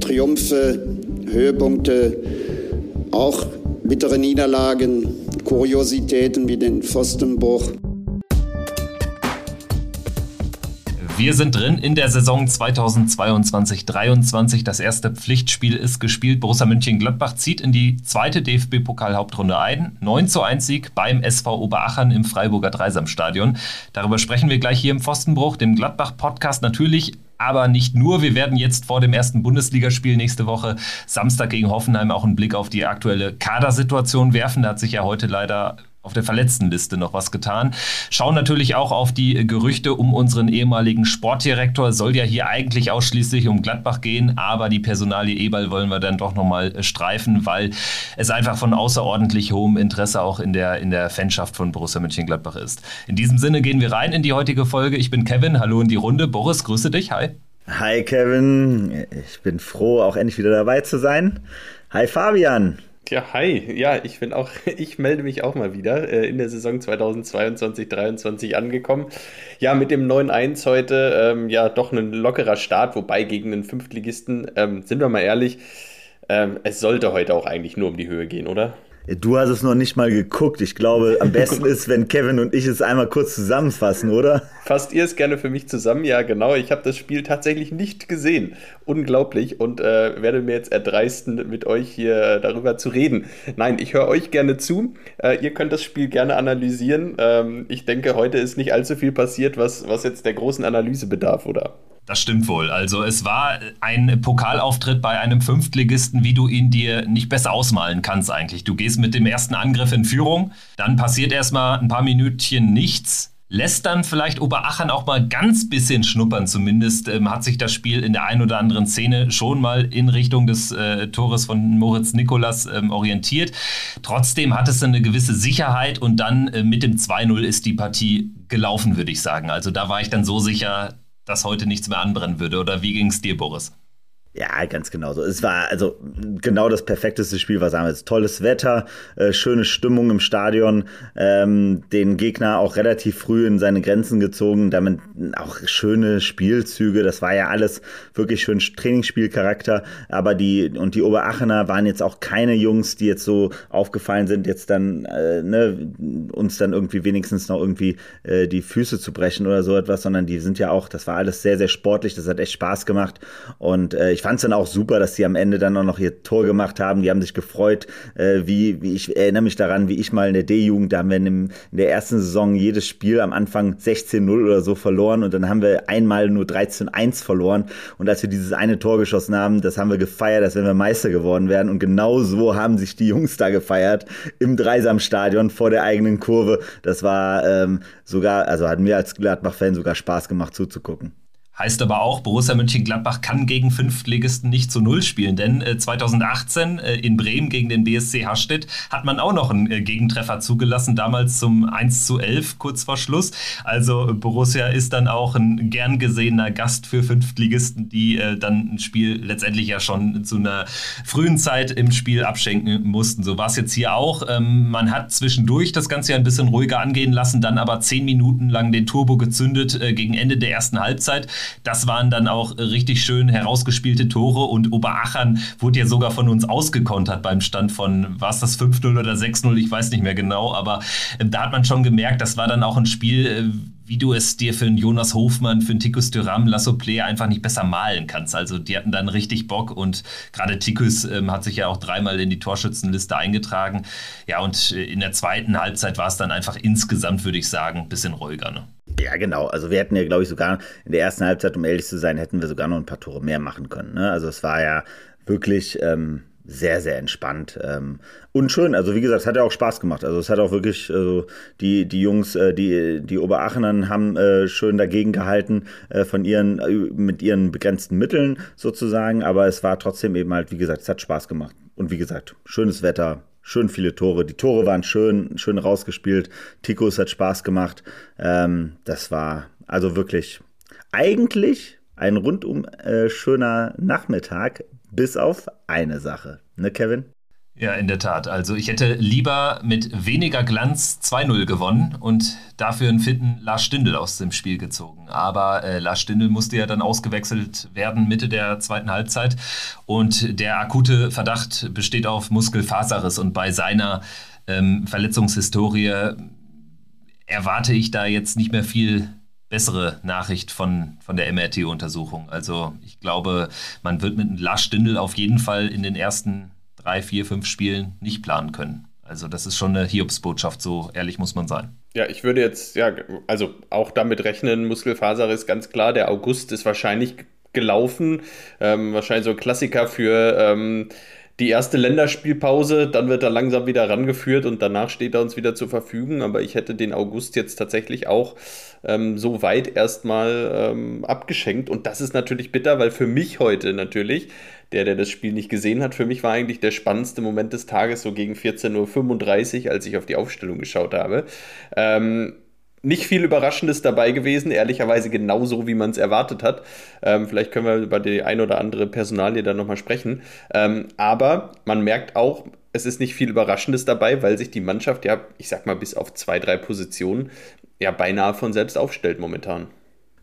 Triumphe, Höhepunkte, auch bittere Niederlagen, Kuriositäten wie den Pfostenbruch. Wir sind drin in der Saison 2022-23. Das erste Pflichtspiel ist gespielt. Borussia München-Gladbach zieht in die zweite DFB-Pokal-Hauptrunde ein. 9 zu 1 Sieg beim SV Oberachern im Freiburger Dreisamstadion. Darüber sprechen wir gleich hier im Pfostenbruch, dem Gladbach-Podcast natürlich aber nicht nur. Wir werden jetzt vor dem ersten Bundesligaspiel nächste Woche Samstag gegen Hoffenheim auch einen Blick auf die aktuelle Kadersituation werfen. Da hat sich ja heute leider auf der Verletztenliste noch was getan. Schauen natürlich auch auf die Gerüchte um unseren ehemaligen Sportdirektor. Soll ja hier eigentlich ausschließlich um Gladbach gehen, aber die Personalie Eberl wollen wir dann doch nochmal äh, streifen, weil es einfach von außerordentlich hohem Interesse auch in der, in der Fanschaft von Borussia Mönchengladbach ist. In diesem Sinne gehen wir rein in die heutige Folge. Ich bin Kevin, hallo in die Runde. Boris, grüße dich, hi. Hi Kevin, ich bin froh, auch endlich wieder dabei zu sein. Hi Fabian. Ja, hi. Ja, ich bin auch, ich melde mich auch mal wieder äh, in der Saison 2022-23 angekommen. Ja, mit dem 9-1 heute, ähm, ja, doch ein lockerer Start, wobei gegen den Fünftligisten, ähm, sind wir mal ehrlich, ähm, es sollte heute auch eigentlich nur um die Höhe gehen, oder? Du hast es noch nicht mal geguckt. Ich glaube, am besten ist, wenn Kevin und ich es einmal kurz zusammenfassen, oder? Fasst ihr es gerne für mich zusammen? Ja, genau. Ich habe das Spiel tatsächlich nicht gesehen. Unglaublich. Und äh, werde mir jetzt erdreisten, mit euch hier darüber zu reden. Nein, ich höre euch gerne zu. Äh, ihr könnt das Spiel gerne analysieren. Ähm, ich denke, heute ist nicht allzu viel passiert, was, was jetzt der großen Analyse bedarf, oder? Das stimmt wohl. Also es war ein Pokalauftritt bei einem Fünftligisten, wie du ihn dir nicht besser ausmalen kannst eigentlich. Du gehst mit dem ersten Angriff in Führung, dann passiert erstmal ein paar Minütchen nichts. Lässt dann vielleicht Oberachern auch mal ganz bisschen schnuppern, zumindest ähm, hat sich das Spiel in der einen oder anderen Szene schon mal in Richtung des äh, Tores von Moritz Nikolas ähm, orientiert. Trotzdem hat es eine gewisse Sicherheit und dann äh, mit dem 2-0 ist die Partie gelaufen, würde ich sagen. Also da war ich dann so sicher, dass heute nichts mehr anbrennen würde. Oder wie ging es dir, Boris? Ja, ganz genau so. Es war also genau das perfekteste Spiel, was jetzt. Tolles Wetter, äh, schöne Stimmung im Stadion, ähm, den Gegner auch relativ früh in seine Grenzen gezogen, damit auch schöne Spielzüge. Das war ja alles wirklich schön Trainingsspielcharakter. Aber die und die Oberachener waren jetzt auch keine Jungs, die jetzt so aufgefallen sind, jetzt dann äh, ne, uns dann irgendwie wenigstens noch irgendwie äh, die Füße zu brechen oder so etwas, sondern die sind ja auch, das war alles sehr, sehr sportlich, das hat echt Spaß gemacht. Und äh, ich fand es dann auch super, dass sie am Ende dann auch noch ihr Tor gemacht haben. Die haben sich gefreut, äh, wie, wie ich erinnere mich daran, wie ich mal in der D-Jugend, da haben wir in, dem, in, der ersten Saison jedes Spiel am Anfang 16-0 oder so verloren und dann haben wir einmal nur 13-1 verloren. Und als wir dieses eine Tor geschossen haben, das haben wir gefeiert, als wenn wir Meister geworden wären. Und genau so haben sich die Jungs da gefeiert im Dreisamstadion vor der eigenen Kurve. Das war ähm, sogar, also hat mir als Gladbach-Fan sogar Spaß gemacht zuzugucken. Heißt aber auch, Borussia Mönchengladbach kann gegen Fünftligisten nicht zu Null spielen, denn äh, 2018 äh, in Bremen gegen den BSC Hastedt hat man auch noch einen äh, Gegentreffer zugelassen, damals zum 1 zu 11 kurz vor Schluss. Also äh, Borussia ist dann auch ein gern gesehener Gast für Fünftligisten, die äh, dann ein Spiel letztendlich ja schon zu einer frühen Zeit im Spiel abschenken mussten. So war es jetzt hier auch. Ähm, man hat zwischendurch das Ganze ja ein bisschen ruhiger angehen lassen, dann aber zehn Minuten lang den Turbo gezündet äh, gegen Ende der ersten Halbzeit. Das waren dann auch richtig schön herausgespielte Tore und Oberachern wurde ja sogar von uns ausgekontert beim Stand von, war es das 5-0 oder 6-0, ich weiß nicht mehr genau, aber äh, da hat man schon gemerkt, das war dann auch ein Spiel, äh, wie du es dir für einen Jonas Hofmann, für einen Tikus Thuram, Lasso Play einfach nicht besser malen kannst. Also die hatten dann richtig Bock und gerade Tikus ähm, hat sich ja auch dreimal in die Torschützenliste eingetragen. Ja, und äh, in der zweiten Halbzeit war es dann einfach insgesamt, würde ich sagen, ein bisschen ruhiger. Ne? Ja, genau. Also wir hätten ja, glaube ich, sogar in der ersten Halbzeit, um ehrlich zu sein, hätten wir sogar noch ein paar Tore mehr machen können. Ne? Also es war ja wirklich ähm, sehr, sehr entspannt ähm, und schön. Also wie gesagt, es hat ja auch Spaß gemacht. Also es hat auch wirklich, also die, die Jungs, äh, die, die Oberachenern haben äh, schön dagegen gehalten äh, von ihren, äh, mit ihren begrenzten Mitteln sozusagen. Aber es war trotzdem eben halt, wie gesagt, es hat Spaß gemacht. Und wie gesagt, schönes Wetter, schön viele Tore. Die Tore waren schön, schön rausgespielt. Tikus hat Spaß gemacht. Ähm, das war also wirklich eigentlich ein rundum äh, schöner Nachmittag, bis auf eine Sache. Ne, Kevin? Ja, in der Tat. Also ich hätte lieber mit weniger Glanz 2-0 gewonnen und dafür einen fitten Lars Stindl aus dem Spiel gezogen. Aber äh, Lars Stindl musste ja dann ausgewechselt werden Mitte der zweiten Halbzeit. Und der akute Verdacht besteht auf Muskelfaserriss. Und bei seiner ähm, Verletzungshistorie erwarte ich da jetzt nicht mehr viel bessere Nachricht von, von der MRT-Untersuchung. Also ich glaube, man wird mit Lars Stindl auf jeden Fall in den ersten drei, vier, fünf Spielen nicht planen können. Also das ist schon eine Hiobsbotschaft, so ehrlich muss man sein. Ja, ich würde jetzt, ja, also auch damit rechnen, Muskelfaser ist ganz klar, der August ist wahrscheinlich gelaufen. Ähm, wahrscheinlich so ein Klassiker für ähm, die erste Länderspielpause, dann wird er langsam wieder rangeführt und danach steht er uns wieder zur Verfügung. Aber ich hätte den August jetzt tatsächlich auch ähm, so weit erstmal ähm, abgeschenkt. Und das ist natürlich bitter, weil für mich heute natürlich, der, der das Spiel nicht gesehen hat, für mich war eigentlich der spannendste Moment des Tages so gegen 14.35 Uhr, als ich auf die Aufstellung geschaut habe. Ähm, nicht viel Überraschendes dabei gewesen, ehrlicherweise genauso, wie man es erwartet hat. Ähm, vielleicht können wir über die ein oder andere Personalie dann nochmal sprechen. Ähm, aber man merkt auch, es ist nicht viel Überraschendes dabei, weil sich die Mannschaft ja, ich sag mal, bis auf zwei, drei Positionen ja beinahe von selbst aufstellt momentan.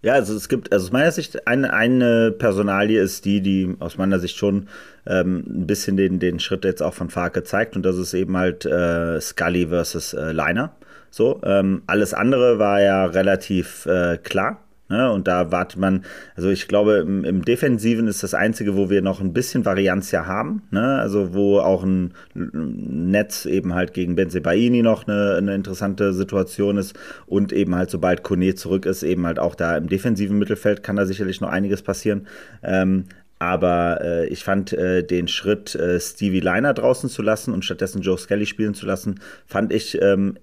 Ja, also es gibt, also aus meiner Sicht, eine, eine Personalie ist die, die aus meiner Sicht schon ähm, ein bisschen den, den Schritt jetzt auch von Farke zeigt und das ist eben halt äh, Scully versus äh, Liner. So, ähm, alles andere war ja relativ äh, klar. Ne? Und da wartet man, also ich glaube, im, im, Defensiven ist das Einzige, wo wir noch ein bisschen Varianz ja haben. Ne? Also wo auch ein Netz eben halt gegen Benzebaini noch eine, eine interessante Situation ist und eben halt sobald Kone zurück ist, eben halt auch da im defensiven Mittelfeld kann da sicherlich noch einiges passieren. Ähm, aber äh, ich fand äh, den Schritt, äh, Stevie Liner draußen zu lassen und stattdessen Joe Skelly spielen zu lassen, fand ich ähm,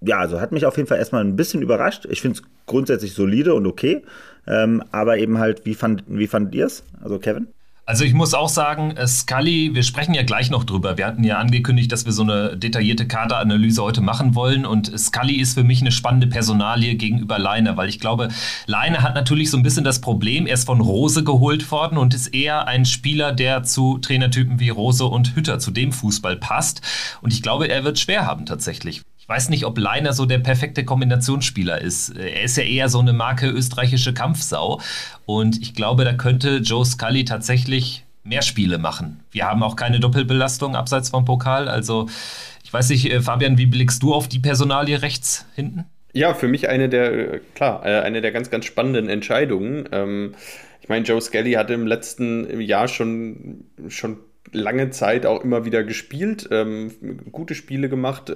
ja, also hat mich auf jeden Fall erstmal ein bisschen überrascht. Ich finde es grundsätzlich solide und okay. Ähm, aber eben halt, wie, fand, wie fandet ihr es? Also Kevin? Also ich muss auch sagen, äh, Scully, wir sprechen ja gleich noch drüber. Wir hatten ja angekündigt, dass wir so eine detaillierte Kaderanalyse heute machen wollen. Und Scully ist für mich eine spannende Personalie gegenüber Leine, weil ich glaube, Leine hat natürlich so ein bisschen das Problem, er ist von Rose geholt worden und ist eher ein Spieler, der zu Trainertypen wie Rose und Hütter, zu dem Fußball passt. Und ich glaube, er wird schwer haben tatsächlich weiß nicht, ob Leiner so der perfekte Kombinationsspieler ist. Er ist ja eher so eine Marke österreichische Kampfsau. Und ich glaube, da könnte Joe Scully tatsächlich mehr Spiele machen. Wir haben auch keine Doppelbelastung abseits vom Pokal. Also ich weiß nicht, äh, Fabian, wie blickst du auf die Personalie rechts hinten? Ja, für mich eine der, klar, äh, eine der ganz, ganz spannenden Entscheidungen. Ähm, ich meine, Joe Skelly hatte im letzten Jahr schon, schon lange Zeit auch immer wieder gespielt, ähm, gute Spiele gemacht.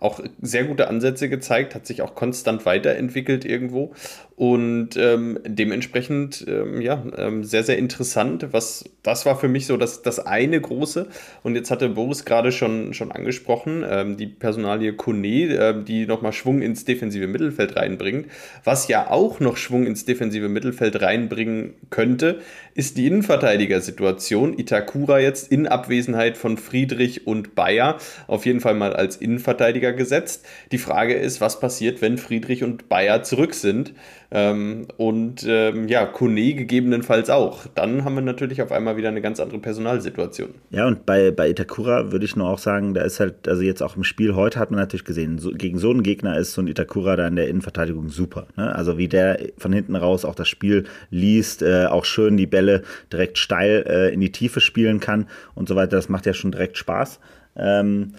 Auch sehr gute Ansätze gezeigt, hat sich auch konstant weiterentwickelt irgendwo und ähm, dementsprechend ähm, ja ähm, sehr sehr interessant. Was das war für mich so das, das eine große und jetzt hatte Boris gerade schon schon angesprochen ähm, die Personalie Kone, äh, die nochmal Schwung ins defensive Mittelfeld reinbringt. Was ja auch noch Schwung ins defensive Mittelfeld reinbringen könnte, ist die Innenverteidigersituation. Itakura jetzt in Abwesenheit von Friedrich und Bayer auf jeden Fall mal als Innenverteidiger Verteidiger gesetzt. Die Frage ist, was passiert, wenn Friedrich und Bayer zurück sind? Ähm, und ähm, ja, Kone gegebenenfalls auch. Dann haben wir natürlich auf einmal wieder eine ganz andere Personalsituation. Ja, und bei, bei Itakura würde ich nur auch sagen, da ist halt, also jetzt auch im Spiel heute hat man natürlich gesehen, so, gegen so einen Gegner ist so ein Itakura da in der Innenverteidigung super. Ne? Also wie der von hinten raus auch das Spiel liest, äh, auch schön die Bälle direkt steil äh, in die Tiefe spielen kann und so weiter, das macht ja schon direkt Spaß. Ähm,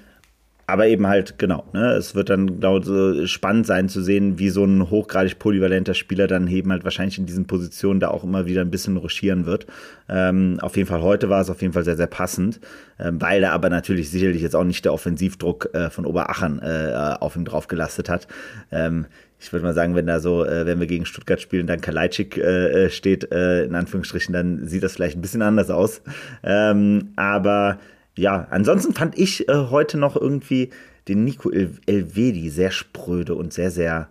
aber eben halt, genau, ne, es wird dann, glaube ich, spannend sein zu sehen, wie so ein hochgradig polyvalenter Spieler dann eben halt wahrscheinlich in diesen Positionen da auch immer wieder ein bisschen ruschieren wird. Ähm, auf jeden Fall heute war es auf jeden Fall sehr, sehr passend, ähm, weil er aber natürlich sicherlich jetzt auch nicht der Offensivdruck äh, von Oberachern äh, auf ihm drauf gelastet hat. Ähm, ich würde mal sagen, wenn da so, äh, wenn wir gegen Stuttgart spielen, dann Kalajdzic äh, äh, steht, äh, in Anführungsstrichen, dann sieht das vielleicht ein bisschen anders aus. Ähm, aber ja, ansonsten fand ich äh, heute noch irgendwie den Nico El Elvedi sehr spröde und sehr, sehr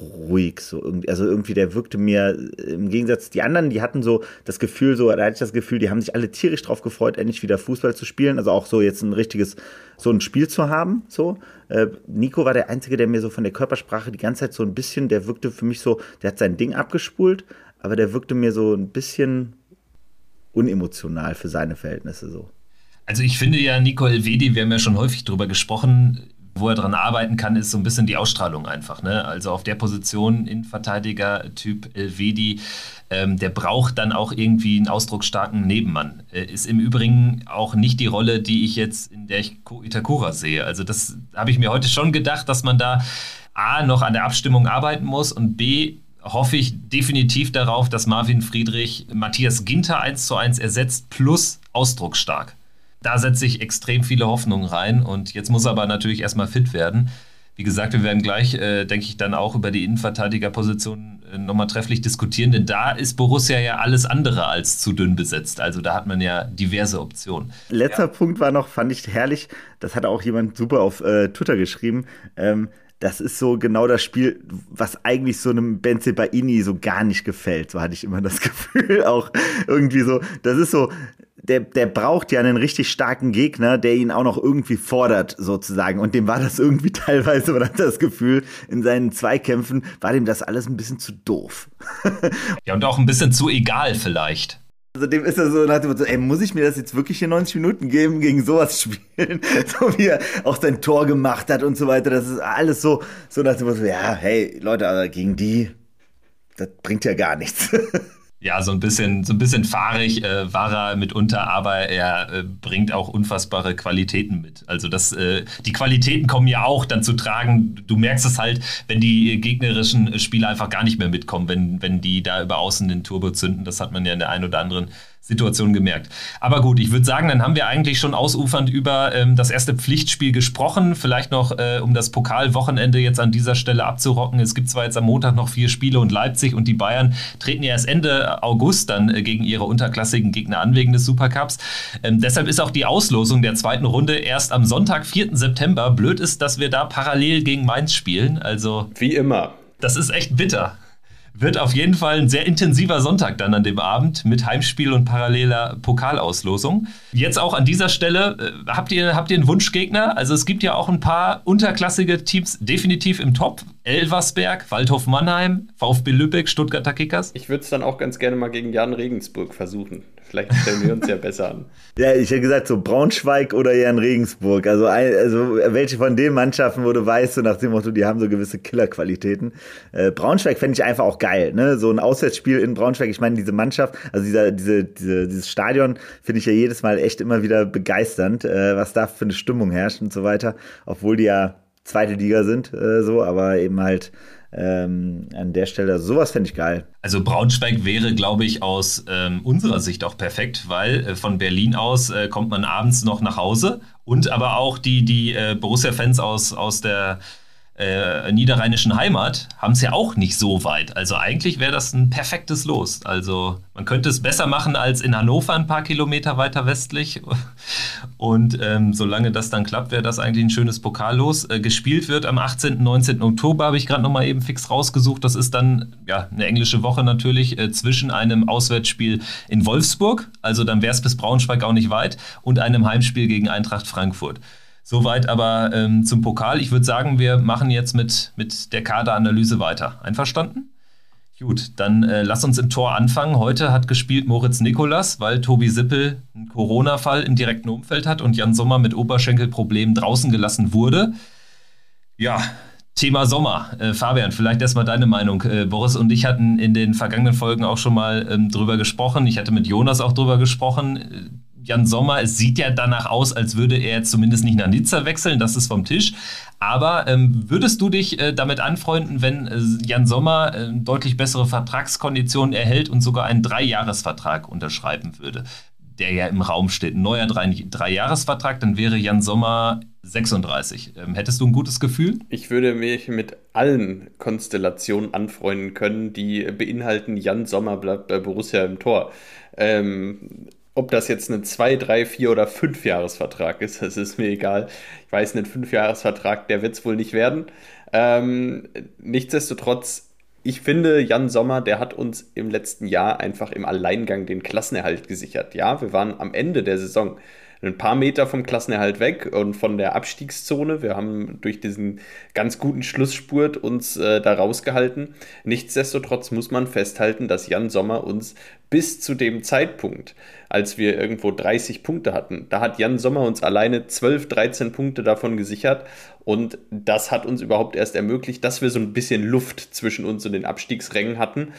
ruhig. So irgendwie, also irgendwie, der wirkte mir äh, im Gegensatz, die anderen, die hatten so das Gefühl, so, da hatte ich das Gefühl, die haben sich alle tierisch drauf gefreut, endlich wieder Fußball zu spielen. Also auch so jetzt ein richtiges, so ein Spiel zu haben. So. Äh, Nico war der Einzige, der mir so von der Körpersprache die ganze Zeit so ein bisschen, der wirkte für mich so, der hat sein Ding abgespult, aber der wirkte mir so ein bisschen unemotional für seine Verhältnisse so. Also ich finde ja, Nico Elvedi, wir haben ja schon häufig darüber gesprochen, wo er dran arbeiten kann, ist so ein bisschen die Ausstrahlung einfach. Ne? Also auf der Position Innenverteidiger Typ Elvedi, ähm, der braucht dann auch irgendwie einen ausdrucksstarken Nebenmann. Äh, ist im Übrigen auch nicht die Rolle, die ich jetzt in der ich Itakura sehe. Also das habe ich mir heute schon gedacht, dass man da A noch an der Abstimmung arbeiten muss und B hoffe ich definitiv darauf, dass Marvin Friedrich Matthias Ginter 1 zu 1 ersetzt plus ausdrucksstark. Da setze ich extrem viele Hoffnungen rein und jetzt muss er aber natürlich erstmal fit werden. Wie gesagt, wir werden gleich, äh, denke ich, dann auch über die Innenverteidigerposition äh, nochmal trefflich diskutieren, denn da ist Borussia ja alles andere als zu dünn besetzt. Also da hat man ja diverse Optionen. Letzter ja. Punkt war noch, fand ich herrlich, das hat auch jemand super auf äh, Twitter geschrieben. Ähm, das ist so genau das Spiel, was eigentlich so einem Benze Baini so gar nicht gefällt. So hatte ich immer das Gefühl auch irgendwie so. Das ist so, der, der braucht ja einen richtig starken Gegner, der ihn auch noch irgendwie fordert, sozusagen. Und dem war das irgendwie teilweise, man hat das Gefühl, in seinen Zweikämpfen war dem das alles ein bisschen zu doof. ja, und auch ein bisschen zu egal vielleicht. Also dem ist er so nach dem Motto, ey, muss ich mir das jetzt wirklich hier 90 Minuten geben, gegen sowas spielen? so wie er auch sein Tor gemacht hat und so weiter. Das ist alles so, so nach dem Motto, ja, hey, Leute, aber gegen die, das bringt ja gar nichts. Ja, so ein bisschen, so ein bisschen fahrig äh, war er mitunter, aber er äh, bringt auch unfassbare Qualitäten mit. Also das, äh, die Qualitäten kommen ja auch dann zu tragen. Du merkst es halt, wenn die gegnerischen Spieler einfach gar nicht mehr mitkommen, wenn, wenn die da über außen den Turbo zünden. Das hat man ja in der einen oder anderen Situation gemerkt. Aber gut, ich würde sagen, dann haben wir eigentlich schon ausufernd über ähm, das erste Pflichtspiel gesprochen. Vielleicht noch, äh, um das Pokalwochenende jetzt an dieser Stelle abzurocken. Es gibt zwar jetzt am Montag noch vier Spiele und Leipzig und die Bayern treten ja erst Ende August dann äh, gegen ihre unterklassigen Gegner an wegen des Supercups. Ähm, deshalb ist auch die Auslosung der zweiten Runde erst am Sonntag, 4. September. Blöd ist, dass wir da parallel gegen Mainz spielen. Also. Wie immer. Das ist echt bitter. Wird auf jeden Fall ein sehr intensiver Sonntag dann an dem Abend mit Heimspiel und paralleler Pokalauslosung. Jetzt auch an dieser Stelle, äh, habt, ihr, habt ihr einen Wunschgegner? Also es gibt ja auch ein paar unterklassige Teams definitiv im Top. Elversberg, Waldhof Mannheim, VfB Lübeck, Stuttgarter Kickers. Ich würde es dann auch ganz gerne mal gegen Jan Regensburg versuchen. Vielleicht stellen wir uns ja besser an. Ja, ich hätte gesagt, so Braunschweig oder Jan Regensburg. Also, also welche von den Mannschaften, wo du weißt, so nach dem Motto, die haben so gewisse Killerqualitäten. Äh, Braunschweig fände ich einfach auch geil, ne? So ein Auswärtsspiel in Braunschweig. Ich meine, diese Mannschaft, also dieser, diese, diese, dieses Stadion finde ich ja jedes Mal echt immer wieder begeisternd, äh, was da für eine Stimmung herrscht und so weiter. Obwohl die ja zweite Liga sind, äh, so, aber eben halt ähm, an der Stelle. Also sowas fände ich geil. Also Braunschweig wäre, glaube ich, aus ähm, unserer Sicht auch perfekt, weil äh, von Berlin aus äh, kommt man abends noch nach Hause und aber auch die, die äh, Borussia-Fans aus, aus der äh, niederrheinischen Heimat haben es ja auch nicht so weit. Also eigentlich wäre das ein perfektes Los. Also man könnte es besser machen als in Hannover ein paar Kilometer weiter westlich. Und ähm, solange das dann klappt, wäre das eigentlich ein schönes Pokallos. Äh, gespielt wird am 18. 19. Oktober, habe ich gerade nochmal eben fix rausgesucht. Das ist dann ja eine englische Woche natürlich äh, zwischen einem Auswärtsspiel in Wolfsburg, also dann wäre es bis Braunschweig auch nicht weit, und einem Heimspiel gegen Eintracht Frankfurt. Soweit aber ähm, zum Pokal. Ich würde sagen, wir machen jetzt mit, mit der Kaderanalyse weiter. Einverstanden? Gut, dann äh, lass uns im Tor anfangen. Heute hat gespielt Moritz Nikolas, weil Tobi Sippel einen Corona-Fall im direkten Umfeld hat und Jan Sommer mit Oberschenkelproblemen draußen gelassen wurde. Ja, Thema Sommer. Äh, Fabian, vielleicht erstmal deine Meinung. Äh, Boris und ich hatten in den vergangenen Folgen auch schon mal ähm, drüber gesprochen. Ich hatte mit Jonas auch drüber gesprochen Jan Sommer, es sieht ja danach aus, als würde er zumindest nicht nach Nizza wechseln, das ist vom Tisch. Aber ähm, würdest du dich äh, damit anfreunden, wenn äh, Jan Sommer äh, deutlich bessere Vertragskonditionen erhält und sogar einen Dreijahresvertrag unterschreiben würde, der ja im Raum steht? Ein neuer Dreijahresvertrag, dann wäre Jan Sommer 36. Ähm, hättest du ein gutes Gefühl? Ich würde mich mit allen Konstellationen anfreunden können, die beinhalten, Jan Sommer bleibt bei Borussia im Tor. Ähm, ob das jetzt ein 2, 3, 4 oder 5 Jahresvertrag ist, das ist mir egal. Ich weiß, ein 5 Jahresvertrag, der wird es wohl nicht werden. Ähm, nichtsdestotrotz, ich finde, Jan Sommer, der hat uns im letzten Jahr einfach im Alleingang den Klassenerhalt gesichert. Ja, wir waren am Ende der Saison ein paar Meter vom Klassenerhalt weg und von der Abstiegszone. Wir haben durch diesen ganz guten Schlussspurt uns äh, da rausgehalten. Nichtsdestotrotz muss man festhalten, dass Jan Sommer uns bis zu dem Zeitpunkt, als wir irgendwo 30 Punkte hatten, da hat Jan Sommer uns alleine 12, 13 Punkte davon gesichert und das hat uns überhaupt erst ermöglicht, dass wir so ein bisschen Luft zwischen uns und den Abstiegsrängen hatten.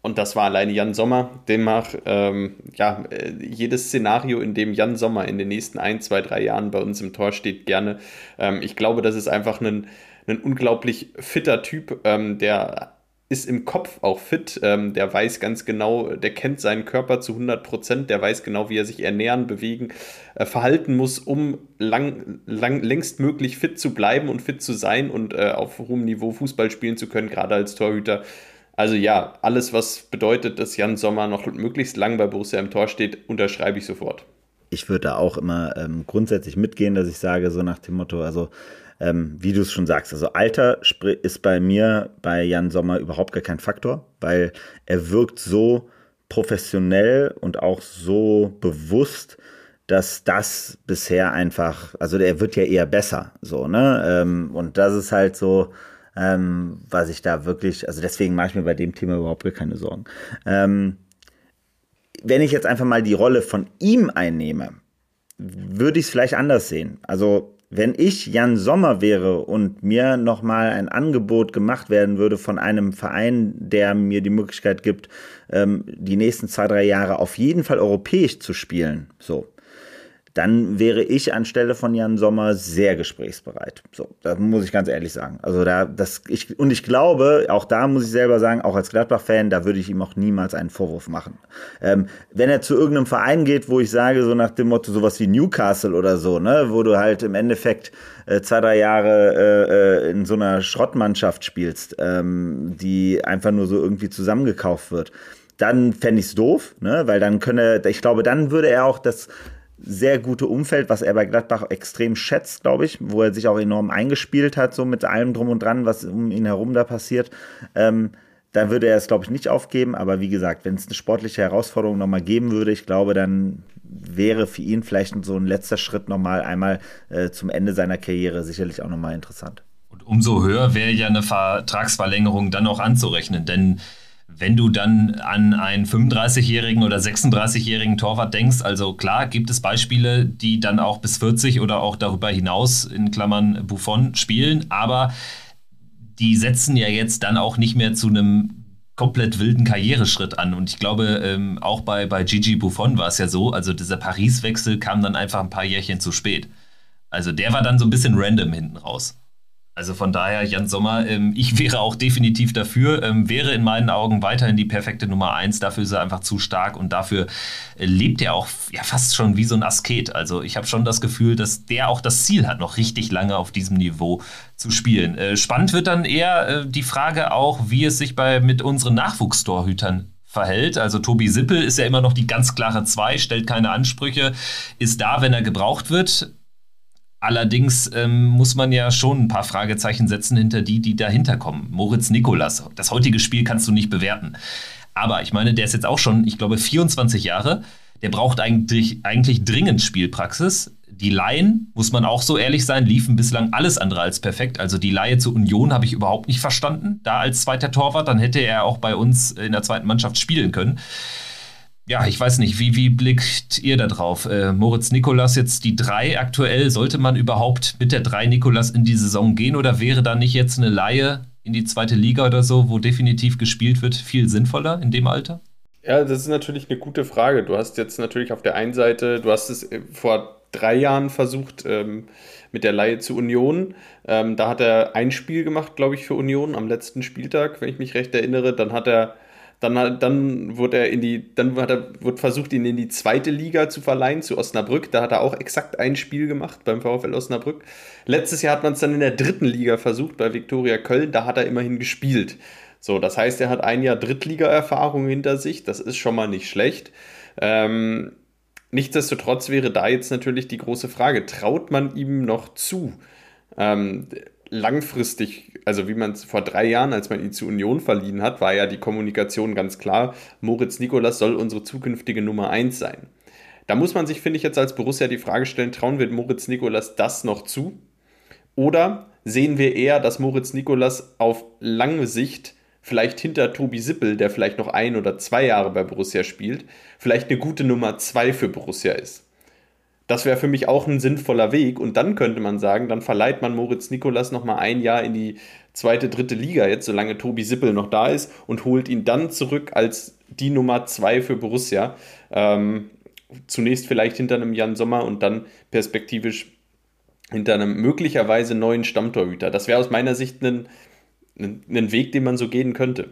Und das war alleine Jan Sommer. Demnach, ähm, ja, äh, jedes Szenario, in dem Jan Sommer in den nächsten ein, zwei, drei Jahren bei uns im Tor steht, gerne. Ähm, ich glaube, das ist einfach ein, ein unglaublich fitter Typ, ähm, der ist im Kopf auch fit, ähm, der weiß ganz genau, der kennt seinen Körper zu 100 Prozent, der weiß genau, wie er sich ernähren, bewegen, äh, verhalten muss, um lang, lang, längstmöglich fit zu bleiben und fit zu sein und äh, auf hohem Niveau Fußball spielen zu können, gerade als Torhüter. Also ja, alles, was bedeutet, dass Jan Sommer noch möglichst lang bei Borussia im Tor steht, unterschreibe ich sofort. Ich würde da auch immer ähm, grundsätzlich mitgehen, dass ich sage, so nach dem Motto, also ähm, wie du es schon sagst, also Alter ist bei mir bei Jan Sommer überhaupt gar kein Faktor, weil er wirkt so professionell und auch so bewusst, dass das bisher einfach, also der wird ja eher besser, so, ne? Ähm, und das ist halt so, ähm, was ich da wirklich, also deswegen mache ich mir bei dem Thema überhaupt gar keine Sorgen. Ähm, wenn ich jetzt einfach mal die Rolle von ihm einnehme, würde ich es vielleicht anders sehen. Also wenn ich Jan Sommer wäre und mir nochmal ein Angebot gemacht werden würde von einem Verein, der mir die Möglichkeit gibt, ähm, die nächsten zwei, drei Jahre auf jeden Fall europäisch zu spielen, so, dann wäre ich anstelle von Jan Sommer sehr gesprächsbereit. So, da muss ich ganz ehrlich sagen. Also da, das, ich, und ich glaube, auch da muss ich selber sagen, auch als Gladbach-Fan, da würde ich ihm auch niemals einen Vorwurf machen. Ähm, wenn er zu irgendeinem Verein geht, wo ich sage, so nach dem Motto, sowas wie Newcastle oder so, ne, wo du halt im Endeffekt äh, zwei, drei Jahre äh, äh in so einer Schrottmannschaft spielst, ähm, die einfach nur so irgendwie zusammengekauft wird dann fände ich es doof, ne? weil dann könne, ich glaube, dann würde er auch das sehr gute Umfeld, was er bei Gladbach extrem schätzt, glaube ich, wo er sich auch enorm eingespielt hat, so mit allem drum und dran, was um ihn herum da passiert. Ähm, da würde er es, glaube ich, nicht aufgeben. Aber wie gesagt, wenn es eine sportliche Herausforderung nochmal geben würde, ich glaube, dann wäre für ihn vielleicht so ein letzter Schritt nochmal einmal äh, zum Ende seiner Karriere sicherlich auch nochmal interessant. Und umso höher wäre ja eine Vertragsverlängerung dann auch anzurechnen, denn wenn du dann an einen 35-jährigen oder 36-jährigen Torwart denkst, also klar gibt es Beispiele, die dann auch bis 40 oder auch darüber hinaus in Klammern Buffon spielen, aber die setzen ja jetzt dann auch nicht mehr zu einem komplett wilden Karriereschritt an. Und ich glaube, ähm, auch bei, bei Gigi Buffon war es ja so, also dieser Paris-Wechsel kam dann einfach ein paar Jährchen zu spät. Also der war dann so ein bisschen random hinten raus. Also von daher, Jan Sommer, ähm, ich wäre auch definitiv dafür, ähm, wäre in meinen Augen weiterhin die perfekte Nummer eins. Dafür ist er einfach zu stark und dafür äh, lebt er auch ja, fast schon wie so ein Asket. Also ich habe schon das Gefühl, dass der auch das Ziel hat, noch richtig lange auf diesem Niveau zu spielen. Äh, spannend wird dann eher äh, die Frage auch, wie es sich bei mit unseren Nachwuchstorhütern verhält. Also Tobi Sippel ist ja immer noch die ganz klare Zwei, stellt keine Ansprüche, ist da, wenn er gebraucht wird. Allerdings ähm, muss man ja schon ein paar Fragezeichen setzen hinter die, die dahinter kommen. Moritz Nikolas, das heutige Spiel kannst du nicht bewerten. Aber ich meine, der ist jetzt auch schon, ich glaube, 24 Jahre. Der braucht eigentlich, eigentlich dringend Spielpraxis. Die Laien, muss man auch so ehrlich sein, liefen bislang alles andere als perfekt. Also die Laie zur Union habe ich überhaupt nicht verstanden. Da als zweiter Torwart, dann hätte er auch bei uns in der zweiten Mannschaft spielen können ja, ich weiß nicht, wie, wie blickt ihr da drauf? Äh, Moritz Nikolas jetzt die drei aktuell. Sollte man überhaupt mit der drei Nikolas in die Saison gehen oder wäre da nicht jetzt eine Laie in die zweite Liga oder so, wo definitiv gespielt wird, viel sinnvoller in dem Alter? Ja, das ist natürlich eine gute Frage. Du hast jetzt natürlich auf der einen Seite, du hast es äh, vor drei Jahren versucht ähm, mit der Laie zu Union. Ähm, da hat er ein Spiel gemacht, glaube ich, für Union am letzten Spieltag, wenn ich mich recht erinnere. Dann hat er dann, dann wurde er in die, dann hat er, wird versucht, ihn in die zweite Liga zu verleihen, zu Osnabrück. Da hat er auch exakt ein Spiel gemacht beim VfL Osnabrück. Letztes Jahr hat man es dann in der dritten Liga versucht, bei Viktoria Köln. Da hat er immerhin gespielt. So, das heißt, er hat ein Jahr Drittliga-Erfahrung hinter sich. Das ist schon mal nicht schlecht. Ähm, nichtsdestotrotz wäre da jetzt natürlich die große Frage: Traut man ihm noch zu? Ähm, langfristig, also wie man es vor drei Jahren, als man ihn zu Union verliehen hat, war ja die Kommunikation ganz klar, Moritz Nikolas soll unsere zukünftige Nummer 1 sein. Da muss man sich, finde ich, jetzt als Borussia die Frage stellen, trauen wir Moritz Nikolas das noch zu? Oder sehen wir eher, dass Moritz Nikolas auf lange Sicht vielleicht hinter Tobi Sippel, der vielleicht noch ein oder zwei Jahre bei Borussia spielt, vielleicht eine gute Nummer zwei für Borussia ist? Das wäre für mich auch ein sinnvoller Weg. Und dann könnte man sagen, dann verleiht man Moritz Nikolas noch mal ein Jahr in die zweite, dritte Liga jetzt, solange Tobi Sippel noch da ist und holt ihn dann zurück als die Nummer zwei für Borussia. Ähm, zunächst vielleicht hinter einem Jan Sommer und dann perspektivisch hinter einem möglicherweise neuen Stammtorhüter. Das wäre aus meiner Sicht ein, ein, ein, Weg, den man so gehen könnte.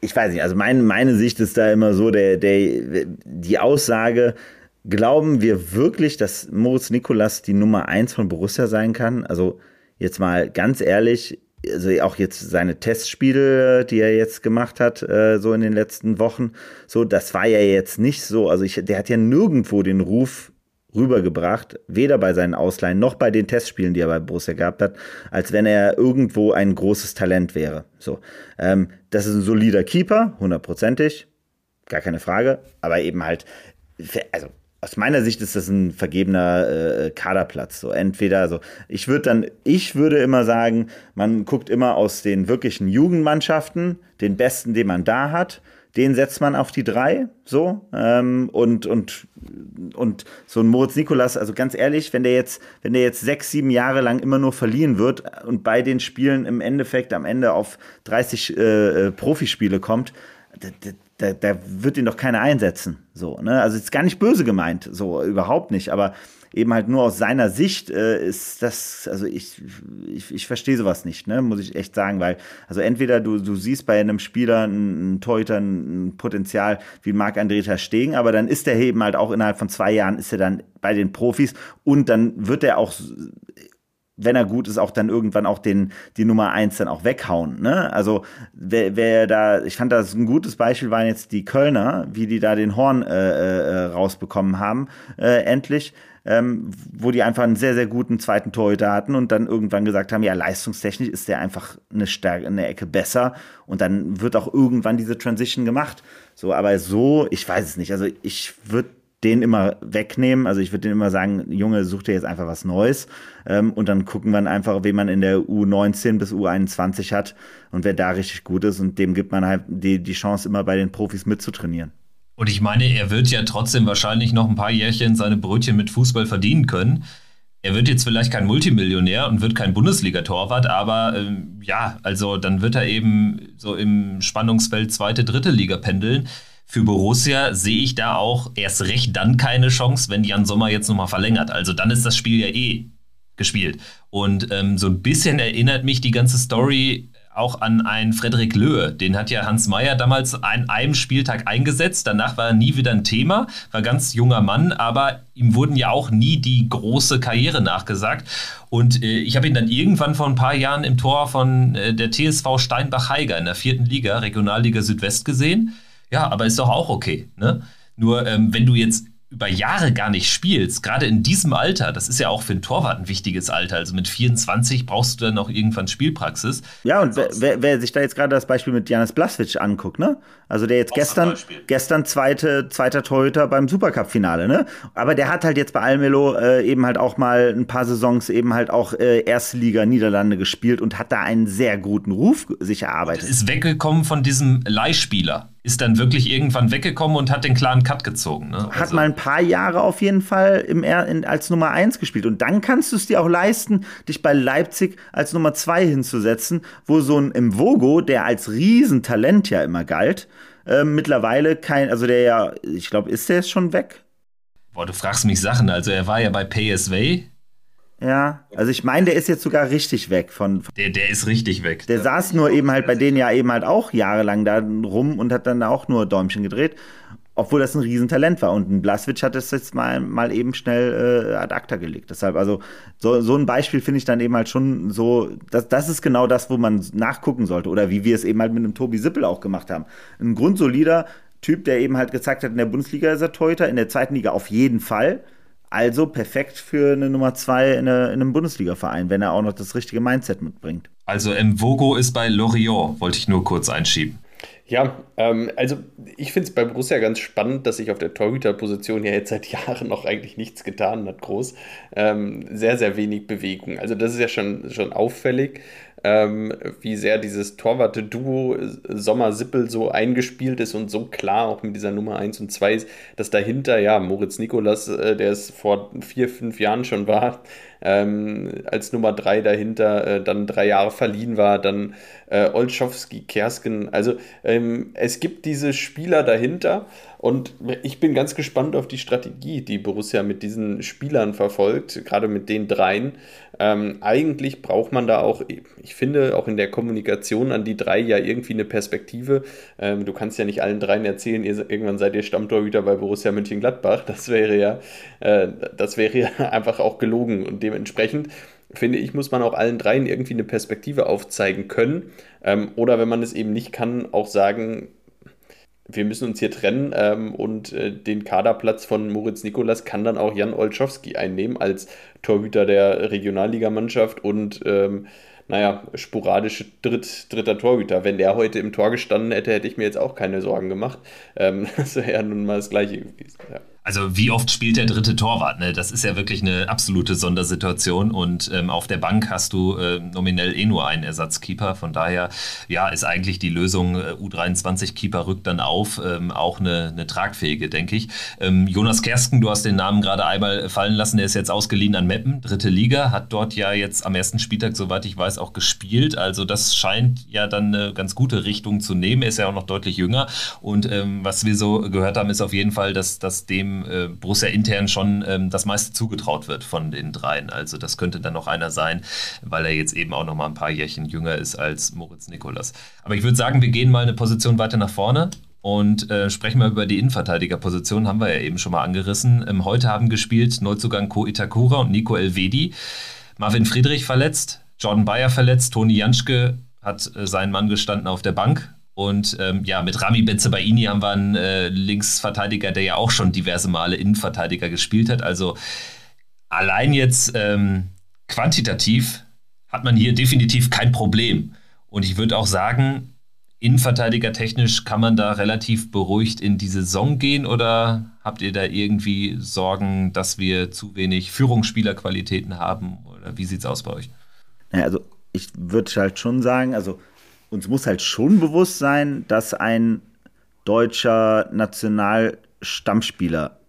Ich weiß nicht, also mein, meine Sicht ist da immer so, der, der, die Aussage, glauben wir wirklich, dass Moritz Nikolas die Nummer 1 von Borussia sein kann? Also jetzt mal ganz ehrlich, also auch jetzt seine Testspiele, die er jetzt gemacht hat, äh, so in den letzten Wochen, so, das war ja jetzt nicht so, also ich, der hat ja nirgendwo den Ruf rübergebracht, weder bei seinen Ausleihen noch bei den Testspielen, die er bei Borussia gehabt hat, als wenn er irgendwo ein großes Talent wäre. So, ähm, das ist ein solider Keeper, hundertprozentig, gar keine Frage, aber eben halt, also aus meiner Sicht ist das ein vergebener äh, Kaderplatz. So entweder, also ich würde dann, ich würde immer sagen, man guckt immer aus den wirklichen Jugendmannschaften, den besten, den man da hat, den setzt man auf die drei, so ähm, und und und so ein Moritz Nikolas, also ganz ehrlich, wenn der jetzt, wenn der jetzt sechs, sieben Jahre lang immer nur verliehen wird und bei den Spielen im Endeffekt am Ende auf 30 äh, äh, Profispiele kommt, da, da wird ihn doch keiner einsetzen. So, ne? Also ist gar nicht böse gemeint, so überhaupt nicht, aber eben halt nur aus seiner Sicht äh, ist das, also ich, ich, ich verstehe sowas nicht, ne? muss ich echt sagen, weil, also entweder du, du siehst bei einem Spieler einen Torhüter ein Potenzial wie Marc-André Stegen, aber dann ist der eben halt auch innerhalb von zwei Jahren ist er dann bei den Profis und dann wird er auch wenn er gut ist, auch dann irgendwann auch den, die Nummer eins dann auch weghauen. Ne? Also wer, wer da, ich fand das ein gutes Beispiel waren jetzt die Kölner, wie die da den Horn äh, äh, rausbekommen haben, äh, endlich. Ähm, wo die einfach einen sehr, sehr guten zweiten Torhüter hatten und dann irgendwann gesagt haben, ja, leistungstechnisch ist der einfach eine Stärke, eine Ecke besser und dann wird auch irgendwann diese Transition gemacht. So, aber so, ich weiß es nicht. Also ich würde den immer wegnehmen. Also ich würde den immer sagen, Junge, such dir jetzt einfach was Neues. Ähm, und dann gucken wir einfach, wen man in der U19 bis U21 hat und wer da richtig gut ist. Und dem gibt man halt die, die Chance, immer bei den Profis mitzutrainieren. Und ich meine, er wird ja trotzdem wahrscheinlich noch ein paar Jährchen seine Brötchen mit Fußball verdienen können. Er wird jetzt vielleicht kein Multimillionär und wird kein Bundesliga-Torwart, aber ähm, ja, also dann wird er eben so im Spannungsfeld zweite, dritte Liga pendeln. Für Borussia sehe ich da auch erst recht dann keine Chance, wenn Jan Sommer jetzt nochmal verlängert. Also dann ist das Spiel ja eh gespielt. Und ähm, so ein bisschen erinnert mich die ganze Story auch an einen Frederik Löhe. Den hat ja Hans Meyer damals an einem Spieltag eingesetzt. Danach war er nie wieder ein Thema, war ganz junger Mann, aber ihm wurden ja auch nie die große Karriere nachgesagt. Und äh, ich habe ihn dann irgendwann vor ein paar Jahren im Tor von äh, der TSV Steinbach-Heiger in der vierten Liga, Regionalliga Südwest gesehen. Ja, aber ist doch auch okay. Ne? Nur ähm, wenn du jetzt über Jahre gar nicht spielst, gerade in diesem Alter, das ist ja auch für einen Torwart ein wichtiges Alter. Also mit 24 brauchst du dann auch irgendwann Spielpraxis. Ja, und wer, wer, wer, sich da jetzt gerade das Beispiel mit Janis Blaswitsch anguckt, ne? Also der jetzt gestern, gestern zweite, zweiter Torhüter beim Supercup-Finale, ne? Aber der hat halt jetzt bei Almelo äh, eben halt auch mal ein paar Saisons eben halt auch äh, Erste Liga Niederlande gespielt und hat da einen sehr guten Ruf sich erarbeitet. Ist weggekommen von diesem Leihspieler ist dann wirklich irgendwann weggekommen und hat den klaren Cut gezogen. Ne? Hat also. mal ein paar Jahre auf jeden Fall im in, als Nummer 1 gespielt. Und dann kannst du es dir auch leisten, dich bei Leipzig als Nummer 2 hinzusetzen, wo so ein Mvogo, der als Riesentalent ja immer galt, äh, mittlerweile kein, also der ja, ich glaube, ist der jetzt schon weg? Boah, du fragst mich Sachen. Also er war ja bei PSV, ja, also ich meine, der ist jetzt sogar richtig weg von. Der, der ist richtig weg. Der, saß nur eben halt bei denen ja eben halt auch jahrelang da rum und hat dann auch nur Däumchen gedreht, obwohl das ein Riesentalent war. Und ein Blaswitsch hat das jetzt mal, mal eben schnell äh, ad acta gelegt. Deshalb, also so, so ein Beispiel finde ich dann eben halt schon so, das, das ist genau das, wo man nachgucken sollte. Oder wie wir es eben halt mit einem Tobi Sippel auch gemacht haben. Ein grundsolider Typ, der eben halt gezeigt hat, in der Bundesliga ist er Teuter, in der zweiten Liga auf jeden Fall also perfekt für eine Nummer zwei in, eine, in einem Bundesliga-Verein, wenn er auch noch das richtige Mindset mitbringt. Also Mvogo ist bei Lorient, wollte ich nur kurz einschieben. Ja, ähm, also ich finde es bei Borussia ganz spannend, dass sich auf der Torhüterposition ja jetzt seit Jahren noch eigentlich nichts getan hat, groß. Ähm, sehr, sehr wenig Bewegung. Also das ist ja schon, schon auffällig ähm, wie sehr dieses Torwarte-Duo Sommer-Sippel so eingespielt ist und so klar auch mit dieser Nummer 1 und 2 ist, dass dahinter, ja, Moritz Nikolas, äh, der es vor vier, fünf Jahren schon war, ähm, als Nummer 3 dahinter äh, dann drei Jahre verliehen war, dann äh, Olschowski, Kersken. Also ähm, es gibt diese Spieler dahinter und ich bin ganz gespannt auf die Strategie, die Borussia mit diesen Spielern verfolgt, gerade mit den dreien. Ähm, eigentlich braucht man da auch, ich finde, auch in der Kommunikation an die drei ja irgendwie eine Perspektive. Ähm, du kannst ja nicht allen dreien erzählen, ihr, irgendwann seid ihr Stammtorhüter bei Borussia Mönchengladbach. Das wäre ja, äh, das wäre ja einfach auch gelogen und dementsprechend finde ich, muss man auch allen dreien irgendwie eine Perspektive aufzeigen können. Ähm, oder wenn man es eben nicht kann, auch sagen, wir müssen uns hier trennen ähm, und äh, den Kaderplatz von Moritz Nikolas kann dann auch Jan Olszowski einnehmen als Torhüter der Regionalligamannschaft und ähm, naja, sporadische Dritt, dritter Torhüter. Wenn der heute im Tor gestanden hätte, hätte ich mir jetzt auch keine Sorgen gemacht. Ähm, das wäre ja nun mal das Gleiche gewesen. Ja. Also wie oft spielt der dritte Torwart? Ne? Das ist ja wirklich eine absolute Sondersituation und ähm, auf der Bank hast du äh, nominell eh nur einen Ersatzkeeper. Von daher, ja, ist eigentlich die Lösung äh, U23-Keeper rückt dann auf, ähm, auch eine, eine tragfähige, denke ich. Ähm, Jonas Kersken, du hast den Namen gerade einmal fallen lassen, der ist jetzt ausgeliehen an Meppen, dritte Liga, hat dort ja jetzt am ersten Spieltag, soweit ich weiß, auch gespielt. Also das scheint ja dann eine ganz gute Richtung zu nehmen. Er ist ja auch noch deutlich jünger und ähm, was wir so gehört haben, ist auf jeden Fall, dass, dass dem äh, Borussia intern schon ähm, das meiste zugetraut wird von den dreien. Also das könnte dann noch einer sein, weil er jetzt eben auch noch mal ein paar Jährchen jünger ist als Moritz Nikolas. Aber ich würde sagen, wir gehen mal eine Position weiter nach vorne und äh, sprechen wir über die Innenverteidigerposition, haben wir ja eben schon mal angerissen. Ähm, heute haben gespielt Neuzugang Ko Itakura und Nico Elvedi. Marvin Friedrich verletzt, Jordan Bayer verletzt, Toni Janschke hat äh, seinen Mann gestanden auf der Bank. Und ähm, ja, mit Rami Benzebaini haben wir einen äh, Linksverteidiger, der ja auch schon diverse Male Innenverteidiger gespielt hat. Also allein jetzt ähm, quantitativ hat man hier definitiv kein Problem. Und ich würde auch sagen, Innenverteidiger technisch kann man da relativ beruhigt in die Saison gehen oder habt ihr da irgendwie Sorgen, dass wir zu wenig Führungsspielerqualitäten haben? Oder wie sieht es aus bei euch? Ja, also ich würde halt schon sagen, also uns muss halt schon bewusst sein, dass ein deutscher Nationalstammspieler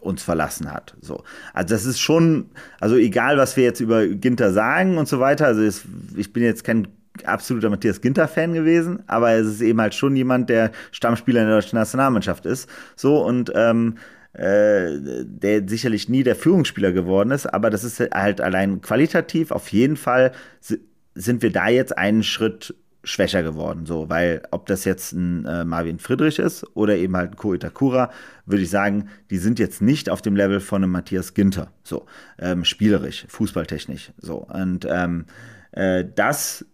uns verlassen hat. So. Also das ist schon, also egal, was wir jetzt über Ginter sagen und so weiter, also es, ich bin jetzt kein absoluter Matthias Ginter-Fan gewesen, aber es ist eben halt schon jemand, der Stammspieler in der deutschen Nationalmannschaft ist. So und ähm, äh, der sicherlich nie der Führungsspieler geworden ist, aber das ist halt allein qualitativ auf jeden Fall sind wir da jetzt einen Schritt schwächer geworden. So, weil ob das jetzt ein äh, Marvin Friedrich ist oder eben halt ein Ko Itakura, würde ich sagen, die sind jetzt nicht auf dem Level von einem Matthias Ginter. So, ähm, spielerisch, fußballtechnisch. So, und ähm, äh, das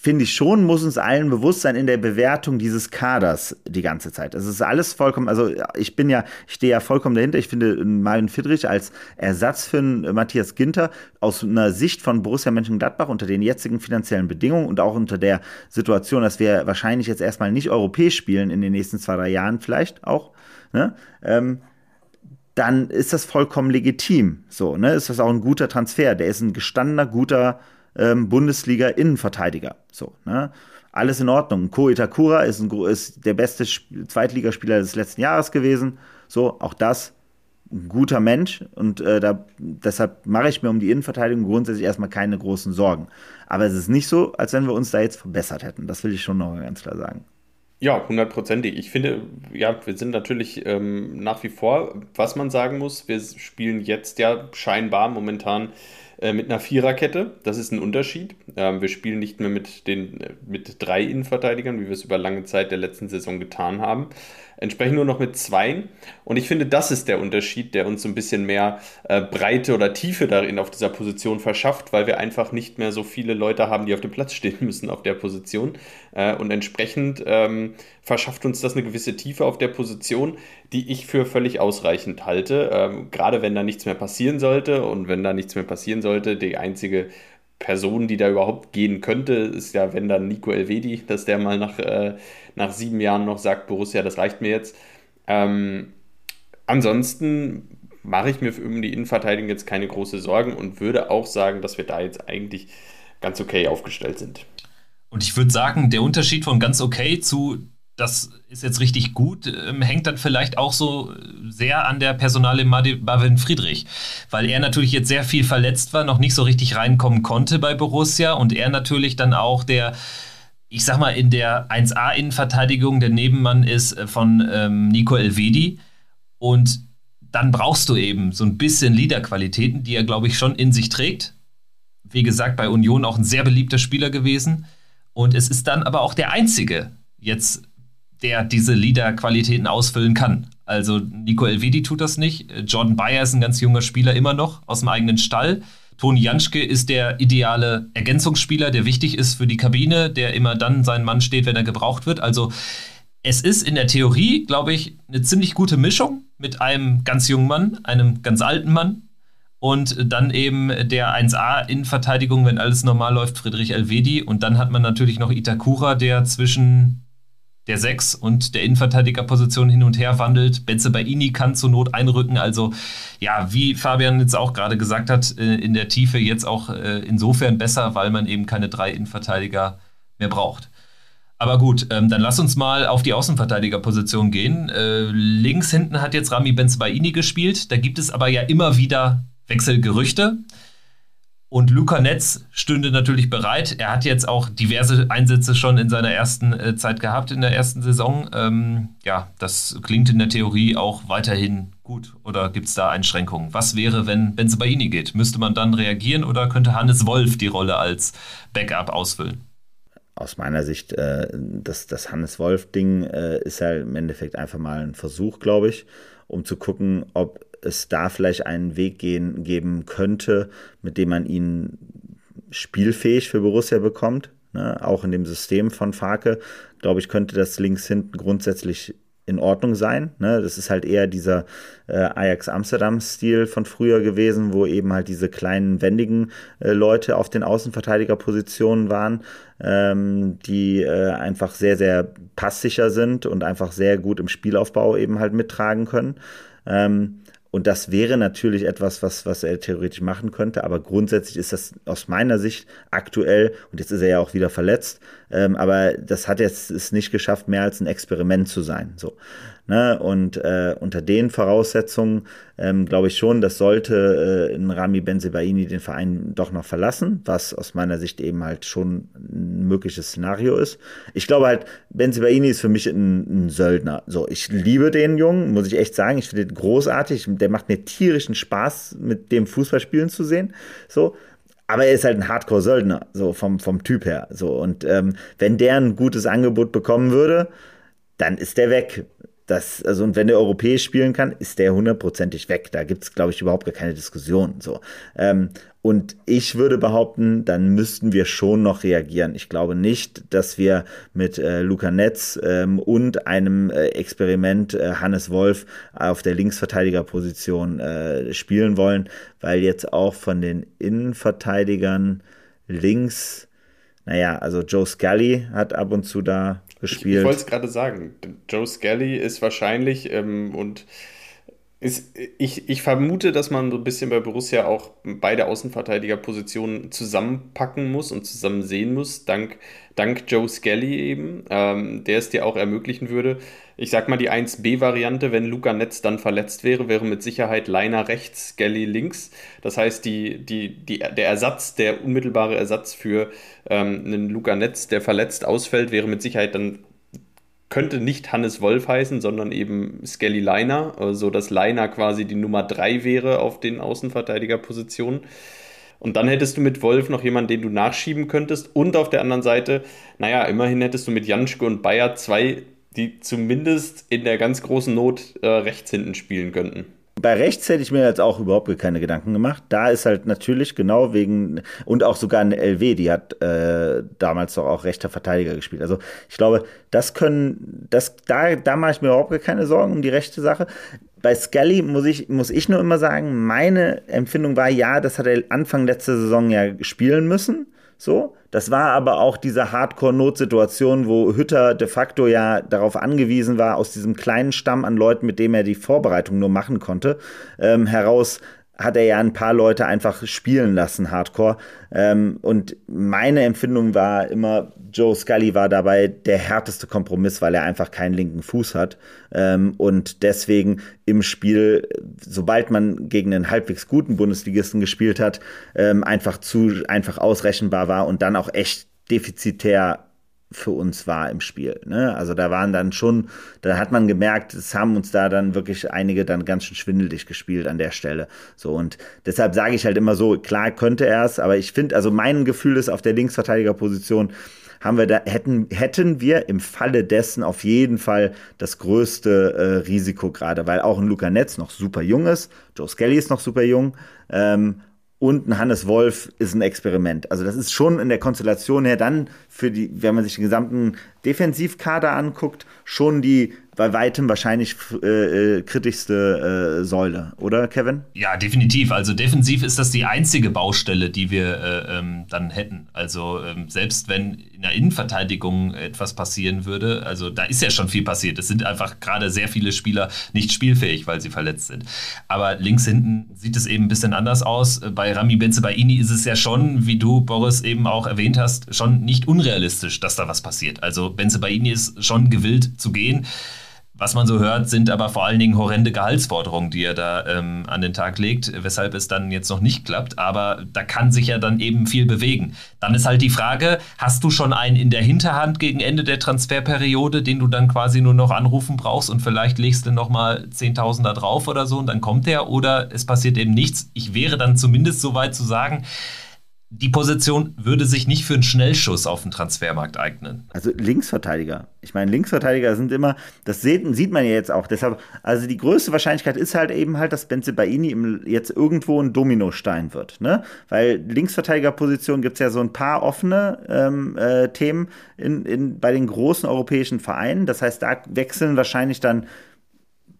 finde ich schon, muss uns allen bewusst sein in der Bewertung dieses Kaders die ganze Zeit. Es ist alles vollkommen, also ich bin ja, ich stehe ja vollkommen dahinter. Ich finde Marvin Friedrich als Ersatz für Matthias Ginter aus einer Sicht von Borussia Mönchengladbach unter den jetzigen finanziellen Bedingungen und auch unter der Situation, dass wir wahrscheinlich jetzt erstmal nicht europäisch spielen in den nächsten zwei, drei Jahren vielleicht auch, ne? Ähm, dann ist das vollkommen legitim. So, ne? Ist das auch ein guter Transfer? Der ist ein gestandener, guter ähm, Bundesliga-Innenverteidiger. So, ne? Alles in Ordnung. Ko Itakura ist, ein, ist der beste Zweitligaspieler des letzten Jahres gewesen. So, auch das ein guter Mensch und äh, da, deshalb mache ich mir um die Innenverteidigung grundsätzlich erstmal keine großen Sorgen. Aber es ist nicht so, als wenn wir uns da jetzt verbessert hätten. Das will ich schon noch ganz klar sagen. Ja, hundertprozentig. Ich finde, ja, wir sind natürlich ähm, nach wie vor, was man sagen muss, wir spielen jetzt ja scheinbar momentan äh, mit einer Viererkette. Das ist ein Unterschied. Ähm, wir spielen nicht mehr mit, den, äh, mit drei Innenverteidigern, wie wir es über lange Zeit der letzten Saison getan haben, entsprechend nur noch mit zwei. Und ich finde, das ist der Unterschied, der uns so ein bisschen mehr äh, Breite oder Tiefe darin auf dieser Position verschafft, weil wir einfach nicht mehr so viele Leute haben, die auf dem Platz stehen müssen auf der Position. Äh, und entsprechend ähm, verschafft uns das eine gewisse Tiefe auf der Position, die ich für völlig ausreichend halte. Ähm, gerade wenn da nichts mehr passieren sollte und wenn da nichts mehr passieren sollte, die einzige Person, die da überhaupt gehen könnte, ist ja, wenn dann Nico Elvedi, dass der mal nach, äh, nach sieben Jahren noch sagt, Borussia, das reicht mir jetzt. Ähm, ansonsten mache ich mir um die Innenverteidigung jetzt keine große Sorgen und würde auch sagen, dass wir da jetzt eigentlich ganz okay aufgestellt sind. Und ich würde sagen, der Unterschied von ganz okay zu das ist jetzt richtig gut, ähm, hängt dann vielleicht auch so sehr an der Personale Marvin Friedrich, weil er natürlich jetzt sehr viel verletzt war, noch nicht so richtig reinkommen konnte bei Borussia und er natürlich dann auch der, ich sag mal, in der 1A-Innenverteidigung der Nebenmann ist äh, von ähm, Nico Elvedi und dann brauchst du eben so ein bisschen Leaderqualitäten, die er, glaube ich, schon in sich trägt. Wie gesagt, bei Union auch ein sehr beliebter Spieler gewesen. Und es ist dann aber auch der einzige jetzt der diese Leader-Qualitäten ausfüllen kann. Also Nico Elvedi tut das nicht. Jordan Bayer ist ein ganz junger Spieler immer noch aus dem eigenen Stall. Toni Janschke ist der ideale Ergänzungsspieler, der wichtig ist für die Kabine, der immer dann sein Mann steht, wenn er gebraucht wird. Also es ist in der Theorie, glaube ich, eine ziemlich gute Mischung mit einem ganz jungen Mann, einem ganz alten Mann und dann eben der 1A in Verteidigung, wenn alles normal läuft, Friedrich Elvedi. Und dann hat man natürlich noch Itakura, der zwischen der Sechs und der Innenverteidigerposition hin und her wandelt. Benze Baini kann zur Not einrücken. Also ja, wie Fabian jetzt auch gerade gesagt hat, äh, in der Tiefe jetzt auch äh, insofern besser, weil man eben keine drei Innenverteidiger mehr braucht. Aber gut, ähm, dann lass uns mal auf die Außenverteidigerposition gehen. Äh, links hinten hat jetzt Rami Benzebaini gespielt. Da gibt es aber ja immer wieder Wechselgerüchte. Und Luca Netz stünde natürlich bereit. Er hat jetzt auch diverse Einsätze schon in seiner ersten äh, Zeit gehabt, in der ersten Saison. Ähm, ja, das klingt in der Theorie auch weiterhin gut. Oder gibt es da Einschränkungen? Was wäre, wenn Benzebaini geht? Müsste man dann reagieren oder könnte Hannes Wolf die Rolle als Backup ausfüllen? Aus meiner Sicht, äh, das, das Hannes Wolf-Ding äh, ist ja im Endeffekt einfach mal ein Versuch, glaube ich, um zu gucken, ob es da vielleicht einen Weg gehen, geben könnte, mit dem man ihn spielfähig für Borussia bekommt. Ne? Auch in dem System von Farke, glaube ich, könnte das links hinten grundsätzlich in Ordnung sein. Ne? Das ist halt eher dieser äh, Ajax Amsterdam-Stil von früher gewesen, wo eben halt diese kleinen, wendigen äh, Leute auf den Außenverteidigerpositionen waren, ähm, die äh, einfach sehr, sehr passsicher sind und einfach sehr gut im Spielaufbau eben halt mittragen können. Ähm, und das wäre natürlich etwas, was, was er theoretisch machen könnte, aber grundsätzlich ist das aus meiner Sicht aktuell, und jetzt ist er ja auch wieder verletzt, ähm, aber das hat jetzt es nicht geschafft, mehr als ein Experiment zu sein. So. Ne? Und äh, unter den Voraussetzungen ähm, glaube ich schon, das sollte äh, Rami Benzebaini den Verein doch noch verlassen, was aus meiner Sicht eben halt schon ein mögliches Szenario ist. Ich glaube halt, Benzebaini ist für mich ein, ein Söldner. So, ich liebe den Jungen, muss ich echt sagen. Ich finde den großartig. Der macht mir tierischen Spaß, mit dem Fußballspielen zu sehen. So, aber er ist halt ein Hardcore-Söldner, so vom, vom Typ her. So, und ähm, wenn der ein gutes Angebot bekommen würde, dann ist der weg. Das, also, und wenn der europäisch spielen kann, ist der hundertprozentig weg. Da gibt es, glaube ich, überhaupt gar keine Diskussion. So. Ähm, und ich würde behaupten, dann müssten wir schon noch reagieren. Ich glaube nicht, dass wir mit äh, Luca Netz ähm, und einem äh, Experiment äh, Hannes Wolf auf der Linksverteidigerposition äh, spielen wollen, weil jetzt auch von den Innenverteidigern links, naja, also Joe Scully hat ab und zu da gespielt. Ich, ich wollte es gerade sagen. Joe Skelly ist wahrscheinlich ähm, und ist, ich, ich vermute, dass man so ein bisschen bei Borussia auch beide Außenverteidigerpositionen zusammenpacken muss und zusammen sehen muss, dank, dank Joe Skelly eben, ähm, der es dir auch ermöglichen würde. Ich sag mal, die 1B-Variante, wenn Luca Netz dann verletzt wäre, wäre mit Sicherheit Leiner rechts, Skelly links. Das heißt, die, die, die, der Ersatz, der unmittelbare Ersatz für ähm, einen Luca Netz, der verletzt ausfällt, wäre mit Sicherheit dann könnte nicht Hannes Wolf heißen, sondern eben Skelly Liner, so also dass Liner quasi die Nummer 3 wäre auf den Außenverteidigerpositionen. Und dann hättest du mit Wolf noch jemanden, den du nachschieben könntest. Und auf der anderen Seite, naja, immerhin hättest du mit Janschke und Bayer zwei, die zumindest in der ganz großen Not äh, rechts hinten spielen könnten. Bei rechts hätte ich mir jetzt auch überhaupt keine Gedanken gemacht. Da ist halt natürlich genau wegen, und auch sogar eine LW, die hat äh, damals doch auch rechter Verteidiger gespielt. Also ich glaube, das können, das, da, da mache ich mir überhaupt keine Sorgen um die rechte Sache. Bei Scully muss ich, muss ich nur immer sagen, meine Empfindung war, ja, das hat er Anfang letzter Saison ja spielen müssen. So, das war aber auch diese Hardcore-Notsituation, wo Hütter de facto ja darauf angewiesen war, aus diesem kleinen Stamm an Leuten, mit dem er die Vorbereitung nur machen konnte, ähm, heraus hat er ja ein paar Leute einfach spielen lassen, Hardcore. Ähm, und meine Empfindung war immer, Joe Scully war dabei der härteste Kompromiss, weil er einfach keinen linken Fuß hat. Ähm, und deswegen im Spiel, sobald man gegen einen halbwegs guten Bundesligisten gespielt hat, ähm, einfach zu einfach ausrechenbar war und dann auch echt defizitär für uns war im Spiel. Ne? Also da waren dann schon, da hat man gemerkt, es haben uns da dann wirklich einige dann ganz schön schwindelig gespielt an der Stelle. So und deshalb sage ich halt immer so, klar könnte er es, aber ich finde, also mein Gefühl ist auf der Linksverteidigerposition haben wir da hätten hätten wir im Falle dessen auf jeden Fall das größte äh, Risiko gerade, weil auch ein Luca Netz noch super jung ist, Joe Skelly ist noch super jung. Ähm, und ein Hannes Wolf ist ein Experiment. Also das ist schon in der Konstellation her dann für die, wenn man sich den gesamten Defensivkader anguckt, schon die bei weitem wahrscheinlich äh, äh, kritischste äh, Säule, oder Kevin? Ja, definitiv. Also defensiv ist das die einzige Baustelle, die wir äh, ähm, dann hätten. Also ähm, selbst wenn in der Innenverteidigung etwas passieren würde, also da ist ja schon viel passiert. Es sind einfach gerade sehr viele Spieler nicht spielfähig, weil sie verletzt sind. Aber links hinten sieht es eben ein bisschen anders aus. Bei Rami Benzebaini ist es ja schon, wie du, Boris, eben auch erwähnt hast, schon nicht unrealistisch, dass da was passiert. Also Benzebaini ist schon gewillt zu gehen. Was man so hört, sind aber vor allen Dingen horrende Gehaltsforderungen, die er da ähm, an den Tag legt, weshalb es dann jetzt noch nicht klappt. Aber da kann sich ja dann eben viel bewegen. Dann ist halt die Frage, hast du schon einen in der Hinterhand gegen Ende der Transferperiode, den du dann quasi nur noch anrufen brauchst und vielleicht legst du nochmal 10.000 da drauf oder so und dann kommt er oder es passiert eben nichts. Ich wäre dann zumindest so weit zu sagen, die Position würde sich nicht für einen Schnellschuss auf den Transfermarkt eignen. Also Linksverteidiger. Ich meine, Linksverteidiger sind immer, das sieht, sieht man ja jetzt auch. Deshalb, also die größte Wahrscheinlichkeit ist halt eben halt, dass Benze Baini jetzt irgendwo ein Dominostein wird. Ne? Weil Linksverteidigerposition gibt es ja so ein paar offene ähm, äh, Themen in, in, bei den großen europäischen Vereinen. Das heißt, da wechseln wahrscheinlich dann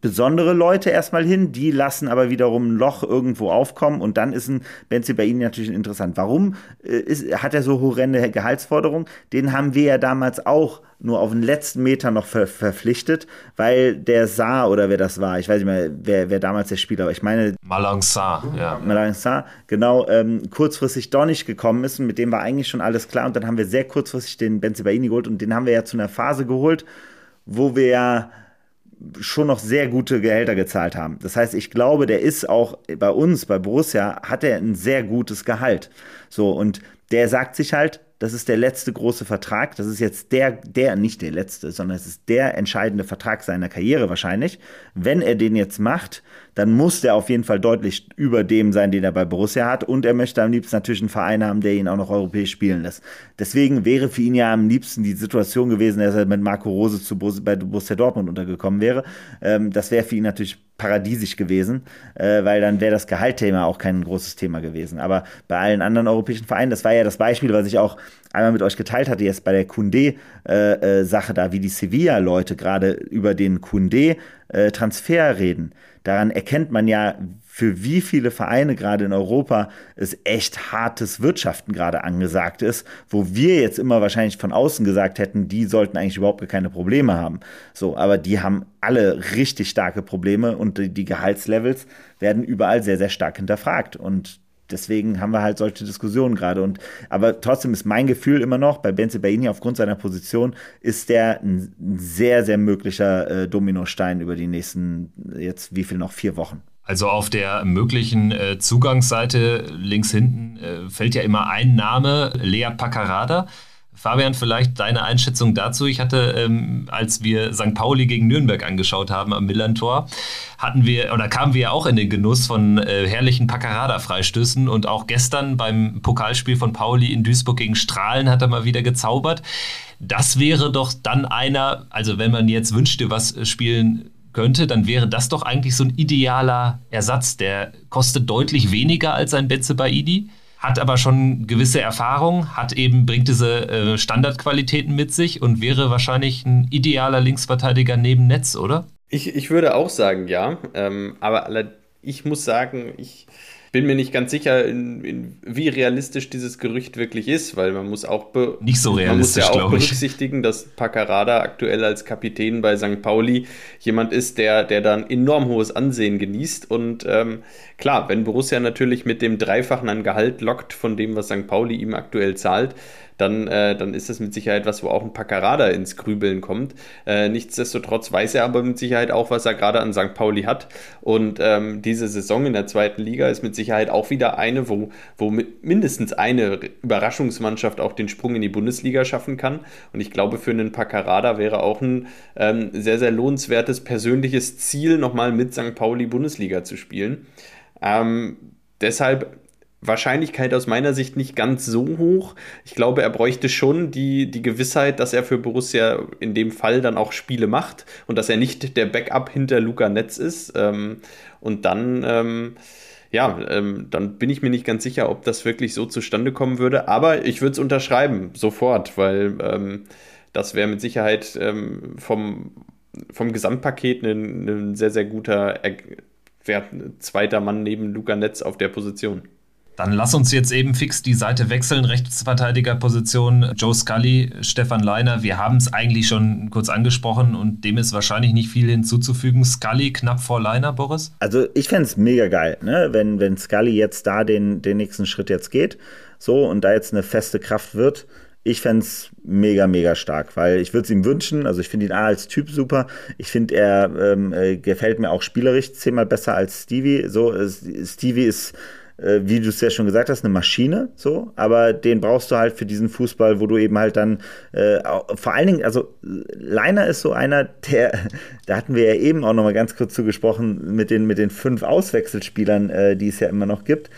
besondere Leute erstmal hin, die lassen aber wiederum ein Loch irgendwo aufkommen und dann ist ein Benzi bei Ihnen natürlich interessant. Warum äh, ist, hat er so horrende Gehaltsforderungen? Den haben wir ja damals auch nur auf den letzten Meter noch ver verpflichtet, weil der Saar oder wer das war, ich weiß nicht mehr, wer, wer damals der Spieler war, ich meine Malang Saar, ja. Malang Saar, genau, ähm, kurzfristig doch nicht gekommen ist und mit dem war eigentlich schon alles klar und dann haben wir sehr kurzfristig den Benzi Baini geholt und den haben wir ja zu einer Phase geholt, wo wir ja schon noch sehr gute Gehälter gezahlt haben. Das heißt, ich glaube, der ist auch bei uns, bei Borussia, hat er ein sehr gutes Gehalt. So, und der sagt sich halt, das ist der letzte große Vertrag. Das ist jetzt der, der, nicht der letzte, sondern es ist der entscheidende Vertrag seiner Karriere wahrscheinlich. Wenn er den jetzt macht, dann muss der auf jeden Fall deutlich über dem sein, den er bei Borussia hat. Und er möchte am liebsten natürlich einen Verein haben, der ihn auch noch europäisch spielen lässt. Deswegen wäre für ihn ja am liebsten die Situation gewesen, dass er mit Marco Rose zu Bus bei Borussia Dortmund untergekommen wäre. Ähm, das wäre für ihn natürlich paradiesisch gewesen, äh, weil dann wäre das Gehaltthema auch kein großes Thema gewesen. Aber bei allen anderen europäischen Vereinen, das war ja das Beispiel, was ich auch einmal mit euch geteilt hatte, jetzt bei der Kunde-Sache äh, äh, da, wie die Sevilla-Leute gerade über den Kunde-Transfer äh, reden. Daran erkennt man ja, für wie viele Vereine gerade in Europa es echt hartes Wirtschaften gerade angesagt ist, wo wir jetzt immer wahrscheinlich von außen gesagt hätten, die sollten eigentlich überhaupt keine Probleme haben. So, aber die haben alle richtig starke Probleme und die, die Gehaltslevels werden überall sehr, sehr stark hinterfragt. Und deswegen haben wir halt solche Diskussionen gerade. Und aber trotzdem ist mein Gefühl immer noch, bei Benze Baini aufgrund seiner Position ist der ein sehr, sehr möglicher äh, Dominostein über die nächsten, jetzt wie viel noch, vier Wochen. Also auf der möglichen äh, Zugangsseite links hinten äh, fällt ja immer ein Name, Lea Paccarada. Fabian, vielleicht deine Einschätzung dazu. Ich hatte, ähm, als wir St. Pauli gegen Nürnberg angeschaut haben am Millantor, hatten wir oder kamen wir auch in den Genuss von äh, herrlichen Paccarada-Freistößen und auch gestern beim Pokalspiel von Pauli in Duisburg gegen Strahlen hat er mal wieder gezaubert. Das wäre doch dann einer, also wenn man jetzt wünschte, was spielen könnte, dann wäre das doch eigentlich so ein idealer Ersatz. Der kostet deutlich weniger als ein Benze Baidi, hat aber schon gewisse Erfahrung, hat eben, bringt diese äh, Standardqualitäten mit sich und wäre wahrscheinlich ein idealer Linksverteidiger neben Netz, oder? Ich, ich würde auch sagen, ja. Ähm, aber ich muss sagen, ich bin mir nicht ganz sicher, in, in, wie realistisch dieses Gerücht wirklich ist, weil man muss auch, nicht so realistisch, man muss ja auch berücksichtigen, dass Paccarada aktuell als Kapitän bei St. Pauli jemand ist, der, der dann enorm hohes Ansehen genießt. Und ähm, klar, wenn Borussia natürlich mit dem Dreifachen an Gehalt lockt von dem, was St. Pauli ihm aktuell zahlt, dann, äh, dann ist das mit Sicherheit was, wo auch ein Paccarada ins Grübeln kommt. Äh, nichtsdestotrotz weiß er aber mit Sicherheit auch, was er gerade an St. Pauli hat. Und ähm, diese Saison in der zweiten Liga ist mit Sicherheit auch wieder eine, wo, wo mindestens eine Überraschungsmannschaft auch den Sprung in die Bundesliga schaffen kann. Und ich glaube, für einen Paccarada wäre auch ein ähm, sehr, sehr lohnenswertes persönliches Ziel, nochmal mit St. Pauli Bundesliga zu spielen. Ähm, deshalb Wahrscheinlichkeit aus meiner Sicht nicht ganz so hoch. Ich glaube, er bräuchte schon die, die Gewissheit, dass er für Borussia in dem Fall dann auch Spiele macht und dass er nicht der Backup hinter Luca Netz ist. Ähm, und dann, ähm, ja, ähm, dann bin ich mir nicht ganz sicher, ob das wirklich so zustande kommen würde. Aber ich würde es unterschreiben, sofort, weil das wäre mit Sicherheit vom, vom Gesamtpaket ein, ein sehr, sehr guter er zweiter Mann neben Luca Netz auf der Position. Dann lass uns jetzt eben fix die Seite wechseln. Rechtsverteidigerposition Joe Scully, Stefan Leiner. Wir haben es eigentlich schon kurz angesprochen und dem ist wahrscheinlich nicht viel hinzuzufügen. Scully knapp vor Leiner, Boris? Also ich fände es mega geil, ne? wenn, wenn Scully jetzt da den, den nächsten Schritt jetzt geht. So und da jetzt eine feste Kraft wird. Ich fände es mega, mega stark, weil ich würde es ihm wünschen. Also ich finde ihn A als Typ super. Ich finde, er ähm, äh, gefällt mir auch spielerisch zehnmal besser als Stevie. So, Stevie ist äh, wie du es ja schon gesagt hast, eine Maschine, so, aber den brauchst du halt für diesen Fußball, wo du eben halt dann äh, vor allen Dingen, also Leiner ist so einer, der, da hatten wir ja eben auch noch mal ganz kurz zugesprochen mit den, mit den fünf Auswechselspielern, äh, die es ja immer noch gibt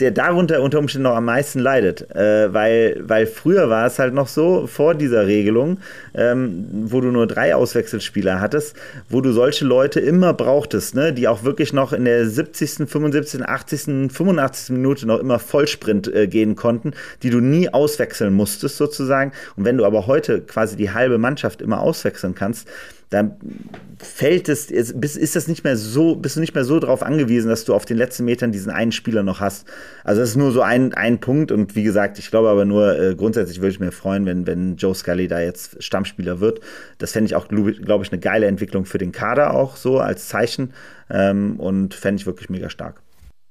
der darunter unter Umständen noch am meisten leidet. Äh, weil, weil früher war es halt noch so, vor dieser Regelung, ähm, wo du nur drei Auswechselspieler hattest, wo du solche Leute immer brauchtest, ne, die auch wirklich noch in der 70., 75., 80., 85. Minute noch immer Vollsprint äh, gehen konnten, die du nie auswechseln musstest sozusagen. Und wenn du aber heute quasi die halbe Mannschaft immer auswechseln kannst, dann fällt es, ist, ist das nicht mehr so, bist du nicht mehr so darauf angewiesen, dass du auf den letzten Metern diesen einen Spieler noch hast. Also das ist nur so ein, ein Punkt und wie gesagt, ich glaube aber nur, äh, grundsätzlich würde ich mir freuen, wenn, wenn Joe Scully da jetzt Stammspieler wird. Das fände ich auch, glaube glaub ich, eine geile Entwicklung für den Kader auch so als Zeichen ähm, und fände ich wirklich mega stark.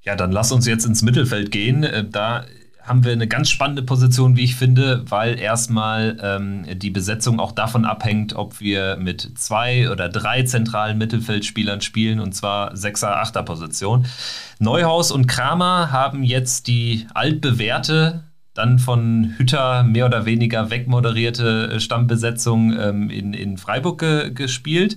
Ja, dann lass uns jetzt ins Mittelfeld gehen. Äh, da haben wir eine ganz spannende Position, wie ich finde, weil erstmal ähm, die Besetzung auch davon abhängt, ob wir mit zwei oder drei zentralen Mittelfeldspielern spielen, und zwar Sechser, Achter Position. Neuhaus und Kramer haben jetzt die altbewährte dann von Hütter mehr oder weniger wegmoderierte Stammbesetzung ähm, in, in Freiburg ge gespielt.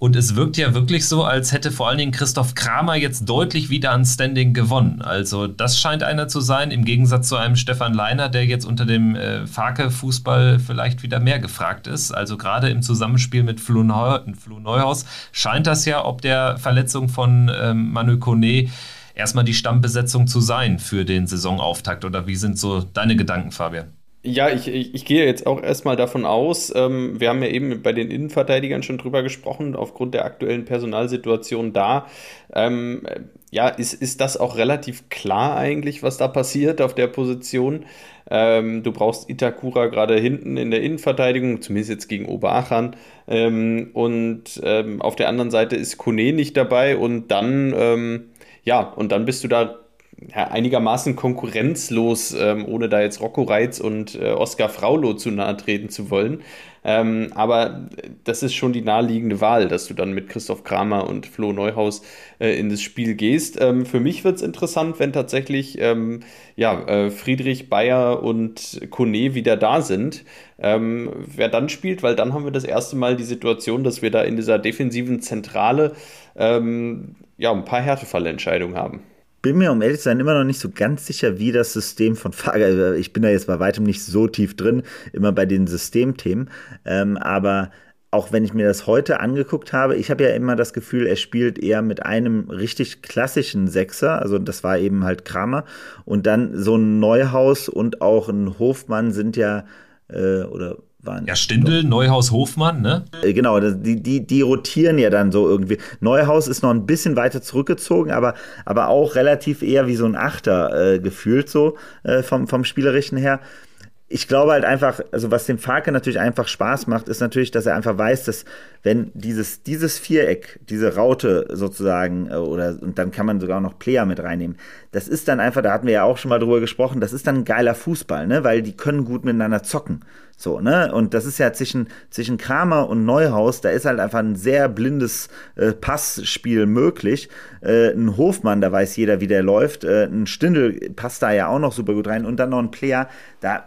Und es wirkt ja wirklich so, als hätte vor allen Dingen Christoph Kramer jetzt deutlich wieder an Standing gewonnen. Also das scheint einer zu sein, im Gegensatz zu einem Stefan Leiner, der jetzt unter dem äh, Farke-Fußball vielleicht wieder mehr gefragt ist. Also gerade im Zusammenspiel mit Flo, Neu Flo Neuhaus scheint das ja, ob der Verletzung von ähm, Manu Kone erstmal die Stammbesetzung zu sein für den Saisonauftakt. Oder wie sind so deine Gedanken, Fabian? Ja, ich, ich, ich, gehe jetzt auch erstmal davon aus, ähm, wir haben ja eben bei den Innenverteidigern schon drüber gesprochen, aufgrund der aktuellen Personalsituation da. Ähm, ja, ist, ist das auch relativ klar eigentlich, was da passiert auf der Position? Ähm, du brauchst Itakura gerade hinten in der Innenverteidigung, zumindest jetzt gegen Oberachern. Ähm, und ähm, auf der anderen Seite ist Kone nicht dabei und dann, ähm, ja, und dann bist du da ja, einigermaßen konkurrenzlos, ähm, ohne da jetzt Rocco Reitz und äh, Oskar Fraulo zu nahe treten zu wollen. Ähm, aber das ist schon die naheliegende Wahl, dass du dann mit Christoph Kramer und Flo Neuhaus äh, in das Spiel gehst. Ähm, für mich wird es interessant, wenn tatsächlich ähm, ja, äh, Friedrich, Bayer und Kone wieder da sind. Ähm, wer dann spielt, weil dann haben wir das erste Mal die Situation, dass wir da in dieser defensiven Zentrale ähm, ja, ein paar Härtefallentscheidungen haben bin mir, um ehrlich zu sein, immer noch nicht so ganz sicher, wie das System von Fager, also ich bin da jetzt bei weitem nicht so tief drin, immer bei den Systemthemen, ähm, aber auch wenn ich mir das heute angeguckt habe, ich habe ja immer das Gefühl, er spielt eher mit einem richtig klassischen Sechser, also das war eben halt Kramer. Und dann so ein Neuhaus und auch ein Hofmann sind ja äh, oder waren. Ja, Stindel, Neuhaus, Hofmann, ne? Äh, genau, die, die, die rotieren ja dann so irgendwie. Neuhaus ist noch ein bisschen weiter zurückgezogen, aber, aber auch relativ eher wie so ein Achter äh, gefühlt so äh, vom, vom Spielerischen her ich glaube halt einfach, also was dem Farke natürlich einfach Spaß macht, ist natürlich, dass er einfach weiß, dass wenn dieses, dieses Viereck, diese Raute sozusagen, äh, oder und dann kann man sogar noch Player mit reinnehmen, das ist dann einfach, da hatten wir ja auch schon mal drüber gesprochen, das ist dann ein geiler Fußball, ne? Weil die können gut miteinander zocken. So, ne? Und das ist ja zwischen, zwischen Kramer und Neuhaus, da ist halt einfach ein sehr blindes äh, Passspiel möglich. Äh, ein Hofmann, da weiß jeder, wie der läuft. Äh, ein Stindel passt da ja auch noch super gut rein. Und dann noch ein Player, da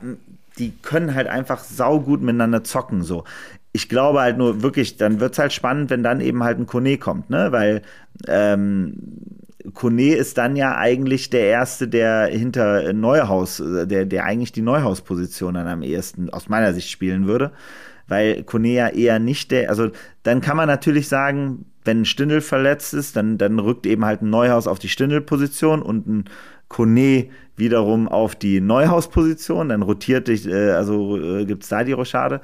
die können halt einfach saugut miteinander zocken. So. Ich glaube halt nur wirklich, dann wird es halt spannend, wenn dann eben halt ein Kone kommt, ne? Weil ähm, Kone ist dann ja eigentlich der Erste, der hinter Neuhaus, der, der eigentlich die Neuhaus-Position dann am ehesten aus meiner Sicht spielen würde. Weil Kone ja eher nicht der, also dann kann man natürlich sagen, wenn ein Stindel verletzt ist, dann, dann rückt eben halt ein Neuhaus auf die Stindel-Position und ein Kone wiederum auf die Neuhaus-Position, dann rotiert dich, äh, also äh, gibt es da die Rochade.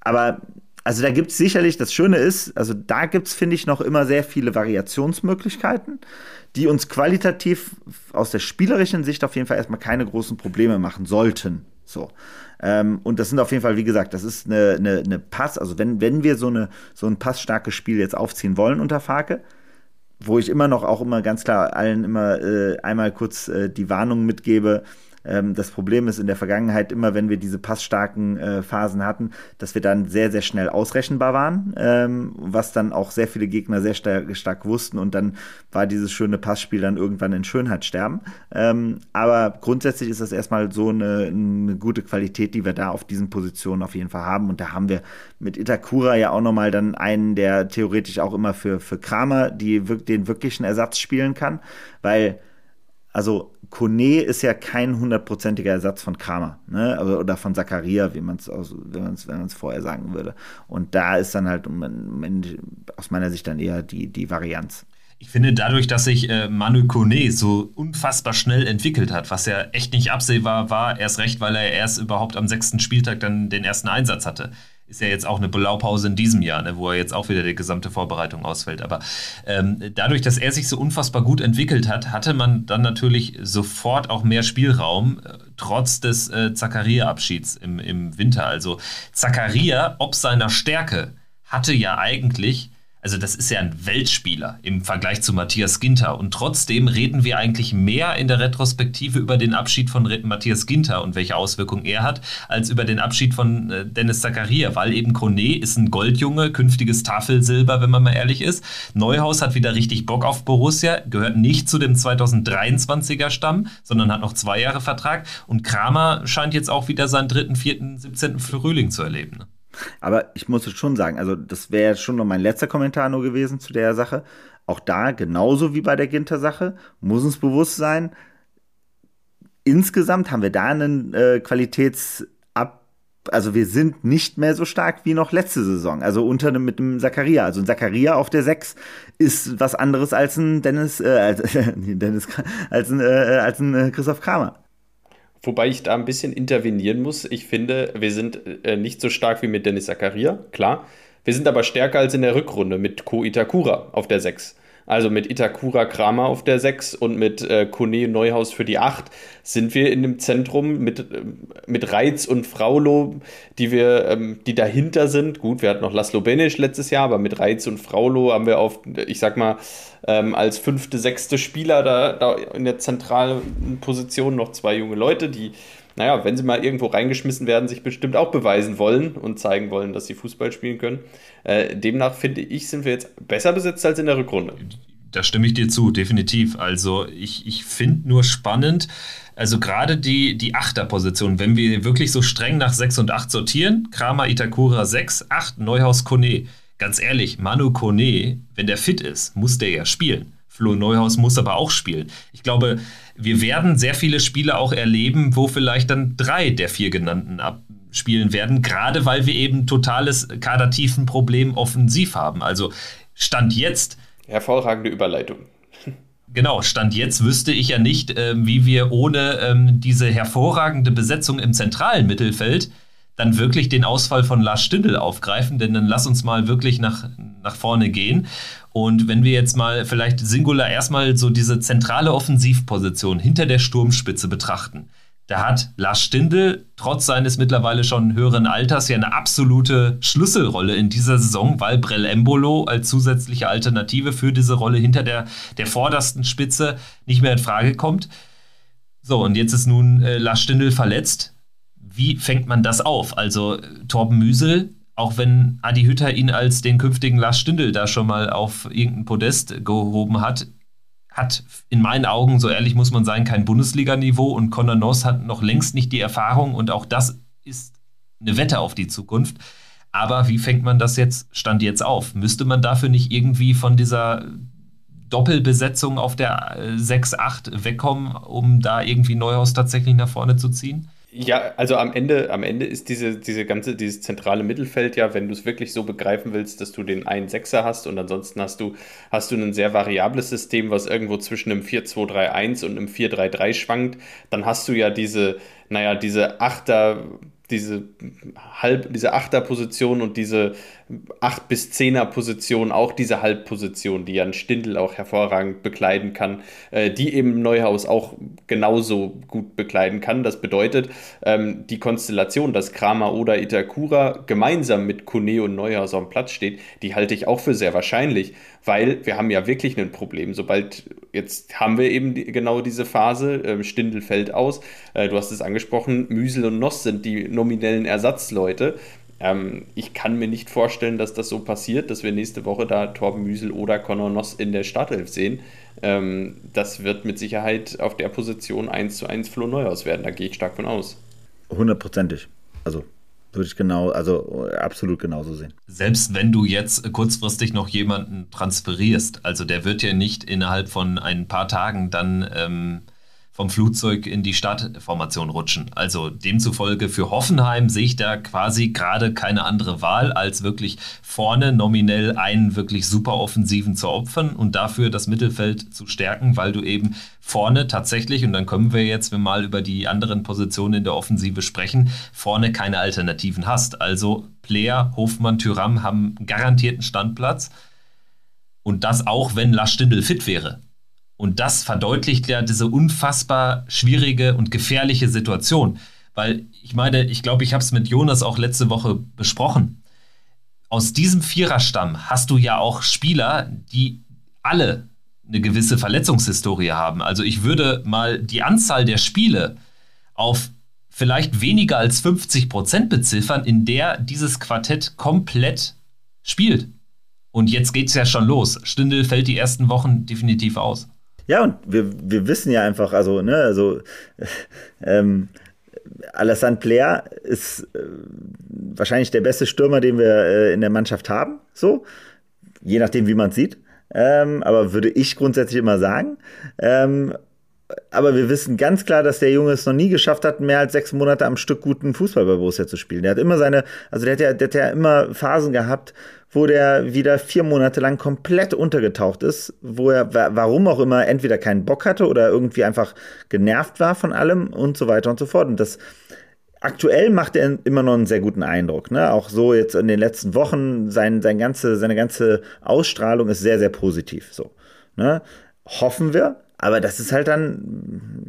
Aber also da gibt es sicherlich, das Schöne ist, also da gibt es, finde ich, noch immer sehr viele Variationsmöglichkeiten, die uns qualitativ aus der spielerischen Sicht auf jeden Fall erstmal keine großen Probleme machen sollten. So. Ähm, und das sind auf jeden Fall, wie gesagt, das ist eine, eine, eine Pass, also wenn, wenn wir so, eine, so ein passstarkes Spiel jetzt aufziehen wollen unter Farke, wo ich immer noch auch immer ganz klar allen immer äh, einmal kurz äh, die Warnung mitgebe, ähm, das Problem ist in der Vergangenheit immer, wenn wir diese passstarken äh, Phasen hatten, dass wir dann sehr, sehr schnell ausrechenbar waren, ähm, was dann auch sehr viele Gegner sehr stark, stark wussten und dann war dieses schöne Passspiel dann irgendwann in Schönheit sterben. Ähm, aber grundsätzlich ist das erstmal so eine, eine, gute Qualität, die wir da auf diesen Positionen auf jeden Fall haben und da haben wir mit Itakura ja auch nochmal dann einen, der theoretisch auch immer für, für Kramer die, den wirklichen Ersatz spielen kann, weil also Kone ist ja kein hundertprozentiger Ersatz von Kramer, ne? Also, oder von Zakaria, wie man es wenn man es wenn vorher sagen würde. Und da ist dann halt aus meiner Sicht dann eher die, die Varianz. Ich finde, dadurch, dass sich äh, Manu Kone so unfassbar schnell entwickelt hat, was ja echt nicht absehbar war, erst recht, weil er erst überhaupt am sechsten Spieltag dann den ersten Einsatz hatte ist ja jetzt auch eine Blaupause in diesem Jahr, ne, wo er jetzt auch wieder die gesamte Vorbereitung ausfällt. Aber ähm, dadurch, dass er sich so unfassbar gut entwickelt hat, hatte man dann natürlich sofort auch mehr Spielraum, äh, trotz des äh, Zakaria-Abschieds im, im Winter. Also Zakaria, ob seiner Stärke, hatte ja eigentlich also das ist ja ein Weltspieler im Vergleich zu Matthias Ginter. Und trotzdem reden wir eigentlich mehr in der Retrospektive über den Abschied von Matthias Ginter und welche Auswirkungen er hat, als über den Abschied von äh, Dennis Zakaria, weil eben Kone ist ein Goldjunge, künftiges Tafelsilber, wenn man mal ehrlich ist. Neuhaus hat wieder richtig Bock auf Borussia, gehört nicht zu dem 2023er Stamm, sondern hat noch zwei Jahre Vertrag. Und Kramer scheint jetzt auch wieder seinen dritten, vierten, 17. Frühling zu erleben. Aber ich muss schon sagen, also das wäre schon noch mein letzter Kommentar nur gewesen zu der Sache. Auch da, genauso wie bei der Ginter-Sache, muss uns bewusst sein, insgesamt haben wir da einen äh, Qualitäts- also wir sind nicht mehr so stark wie noch letzte Saison. Also unter dem, mit dem Zakaria. Also ein Zakaria auf der 6 ist was anderes als ein Dennis, äh, als, Dennis, als ein, äh, als ein äh, Christoph Kramer. Wobei ich da ein bisschen intervenieren muss. Ich finde, wir sind äh, nicht so stark wie mit Dennis Zakaria, klar. Wir sind aber stärker als in der Rückrunde mit Ko Itakura auf der 6. Also mit Itakura Kramer auf der 6 und mit äh, Kone Neuhaus für die 8 sind wir in dem Zentrum mit, äh, mit Reiz und Fraulo, die wir, ähm, die dahinter sind. Gut, wir hatten noch Laszlo Benisch letztes Jahr, aber mit Reiz und Fraulo haben wir auf, ich sag mal, ähm, als fünfte, sechste Spieler da, da in der zentralen Position noch zwei junge Leute, die naja, wenn sie mal irgendwo reingeschmissen werden, sich bestimmt auch beweisen wollen und zeigen wollen, dass sie Fußball spielen können. Äh, demnach finde ich, sind wir jetzt besser besetzt als in der Rückrunde. Da stimme ich dir zu, definitiv. Also ich, ich finde nur spannend, also gerade die, die Achterposition, wenn wir wirklich so streng nach 6 und 8 sortieren, Kramer, Itakura 6, 8, Neuhaus, Kone. Ganz ehrlich, Manu Kone, wenn der fit ist, muss der ja spielen. Flo Neuhaus muss aber auch spielen. Ich glaube, wir werden sehr viele Spiele auch erleben, wo vielleicht dann drei der vier genannten abspielen werden, gerade weil wir eben totales Kadertiefenproblem offensiv haben. Also Stand jetzt. Hervorragende Überleitung. Genau, Stand jetzt wüsste ich ja nicht, äh, wie wir ohne ähm, diese hervorragende Besetzung im zentralen Mittelfeld dann wirklich den Ausfall von Lars Stindl aufgreifen, denn dann lass uns mal wirklich nach, nach vorne gehen. Und wenn wir jetzt mal vielleicht singular erstmal so diese zentrale Offensivposition hinter der Sturmspitze betrachten, da hat Lars Stindl trotz seines mittlerweile schon höheren Alters ja eine absolute Schlüsselrolle in dieser Saison, weil Brell Embolo als zusätzliche Alternative für diese Rolle hinter der, der vordersten Spitze nicht mehr in Frage kommt. So, und jetzt ist nun äh, Lars Stindl verletzt. Wie fängt man das auf? Also Torben Müsel auch wenn Adi Hütter ihn als den künftigen Lars Stindl da schon mal auf irgendein Podest gehoben hat, hat in meinen Augen, so ehrlich muss man sagen, kein Bundesliga-Niveau und Conor Noss hat noch längst nicht die Erfahrung und auch das ist eine Wette auf die Zukunft. Aber wie fängt man das jetzt, stand jetzt auf? Müsste man dafür nicht irgendwie von dieser Doppelbesetzung auf der 6-8 äh, wegkommen, um da irgendwie Neuhaus tatsächlich nach vorne zu ziehen? Ja, also am Ende, am Ende ist diese, diese ganze, dieses zentrale Mittelfeld ja, wenn du es wirklich so begreifen willst, dass du den einen Sechser hast und ansonsten hast du, hast du ein sehr variables System, was irgendwo zwischen einem 4-2-3-1 und einem 4-3-3 schwankt, dann hast du ja diese, naja, diese Achter, diese halb, diese Achterposition und diese 8 bis 10er Position, auch diese Halbposition, die Jan Stindl auch hervorragend bekleiden kann, äh, die eben Neuhaus auch genauso gut bekleiden kann. Das bedeutet, ähm, die Konstellation, dass Kramer oder Itakura gemeinsam mit Kone und Neuhaus dem Platz steht, die halte ich auch für sehr wahrscheinlich, weil wir haben ja wirklich ein Problem. Sobald, jetzt haben wir eben die, genau diese Phase, äh, Stindl fällt aus, äh, du hast es angesprochen, Müsel und Noss sind die nominellen Ersatzleute. Ähm, ich kann mir nicht vorstellen, dass das so passiert, dass wir nächste Woche da Torben Müsel oder Conor Noss in der Startelf sehen. Ähm, das wird mit Sicherheit auf der Position 1 zu 1 Flo Neuhaus werden. Da gehe ich stark von aus. Hundertprozentig. Also würde ich genau, also absolut genauso sehen. Selbst wenn du jetzt kurzfristig noch jemanden transferierst, also der wird ja nicht innerhalb von ein paar Tagen dann ähm, vom Flugzeug in die Startformation rutschen. Also demzufolge für Hoffenheim sehe ich da quasi gerade keine andere Wahl, als wirklich vorne nominell einen wirklich super Offensiven zu opfern und dafür das Mittelfeld zu stärken, weil du eben vorne tatsächlich, und dann können wir jetzt mal über die anderen Positionen in der Offensive sprechen, vorne keine Alternativen hast. Also Player, Hofmann, Tyram haben garantierten Standplatz. Und das auch, wenn Lars Stindl fit wäre. Und das verdeutlicht ja diese unfassbar schwierige und gefährliche Situation. Weil ich meine, ich glaube, ich habe es mit Jonas auch letzte Woche besprochen. Aus diesem Viererstamm hast du ja auch Spieler, die alle eine gewisse Verletzungshistorie haben. Also ich würde mal die Anzahl der Spiele auf vielleicht weniger als 50 Prozent beziffern, in der dieses Quartett komplett spielt. Und jetzt geht es ja schon los. Stindel fällt die ersten Wochen definitiv aus. Ja, und wir, wir wissen ja einfach, also, ne, also, ähm, Alassane Player ist äh, wahrscheinlich der beste Stürmer, den wir äh, in der Mannschaft haben, so, je nachdem, wie man sieht. Ähm, aber würde ich grundsätzlich immer sagen. Ähm, aber wir wissen ganz klar, dass der Junge es noch nie geschafft hat, mehr als sechs Monate am Stück guten Fußball bei Borussia zu spielen. Der hat immer seine, also der hat ja, der hat ja immer Phasen gehabt, wo der wieder vier Monate lang komplett untergetaucht ist, wo er, warum auch immer, entweder keinen Bock hatte oder irgendwie einfach genervt war von allem und so weiter und so fort. Und das aktuell macht er immer noch einen sehr guten Eindruck. Ne? Auch so jetzt in den letzten Wochen, sein, sein ganze, seine ganze Ausstrahlung ist sehr, sehr positiv. So, ne? Hoffen wir, aber das ist halt dann,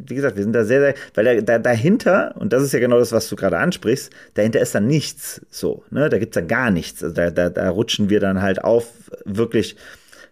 wie gesagt, wir sind da sehr, sehr, weil da, da, dahinter, und das ist ja genau das, was du gerade ansprichst, dahinter ist dann nichts so, ne? Da gibt's da gar nichts. Also da, da, da rutschen wir dann halt auf wirklich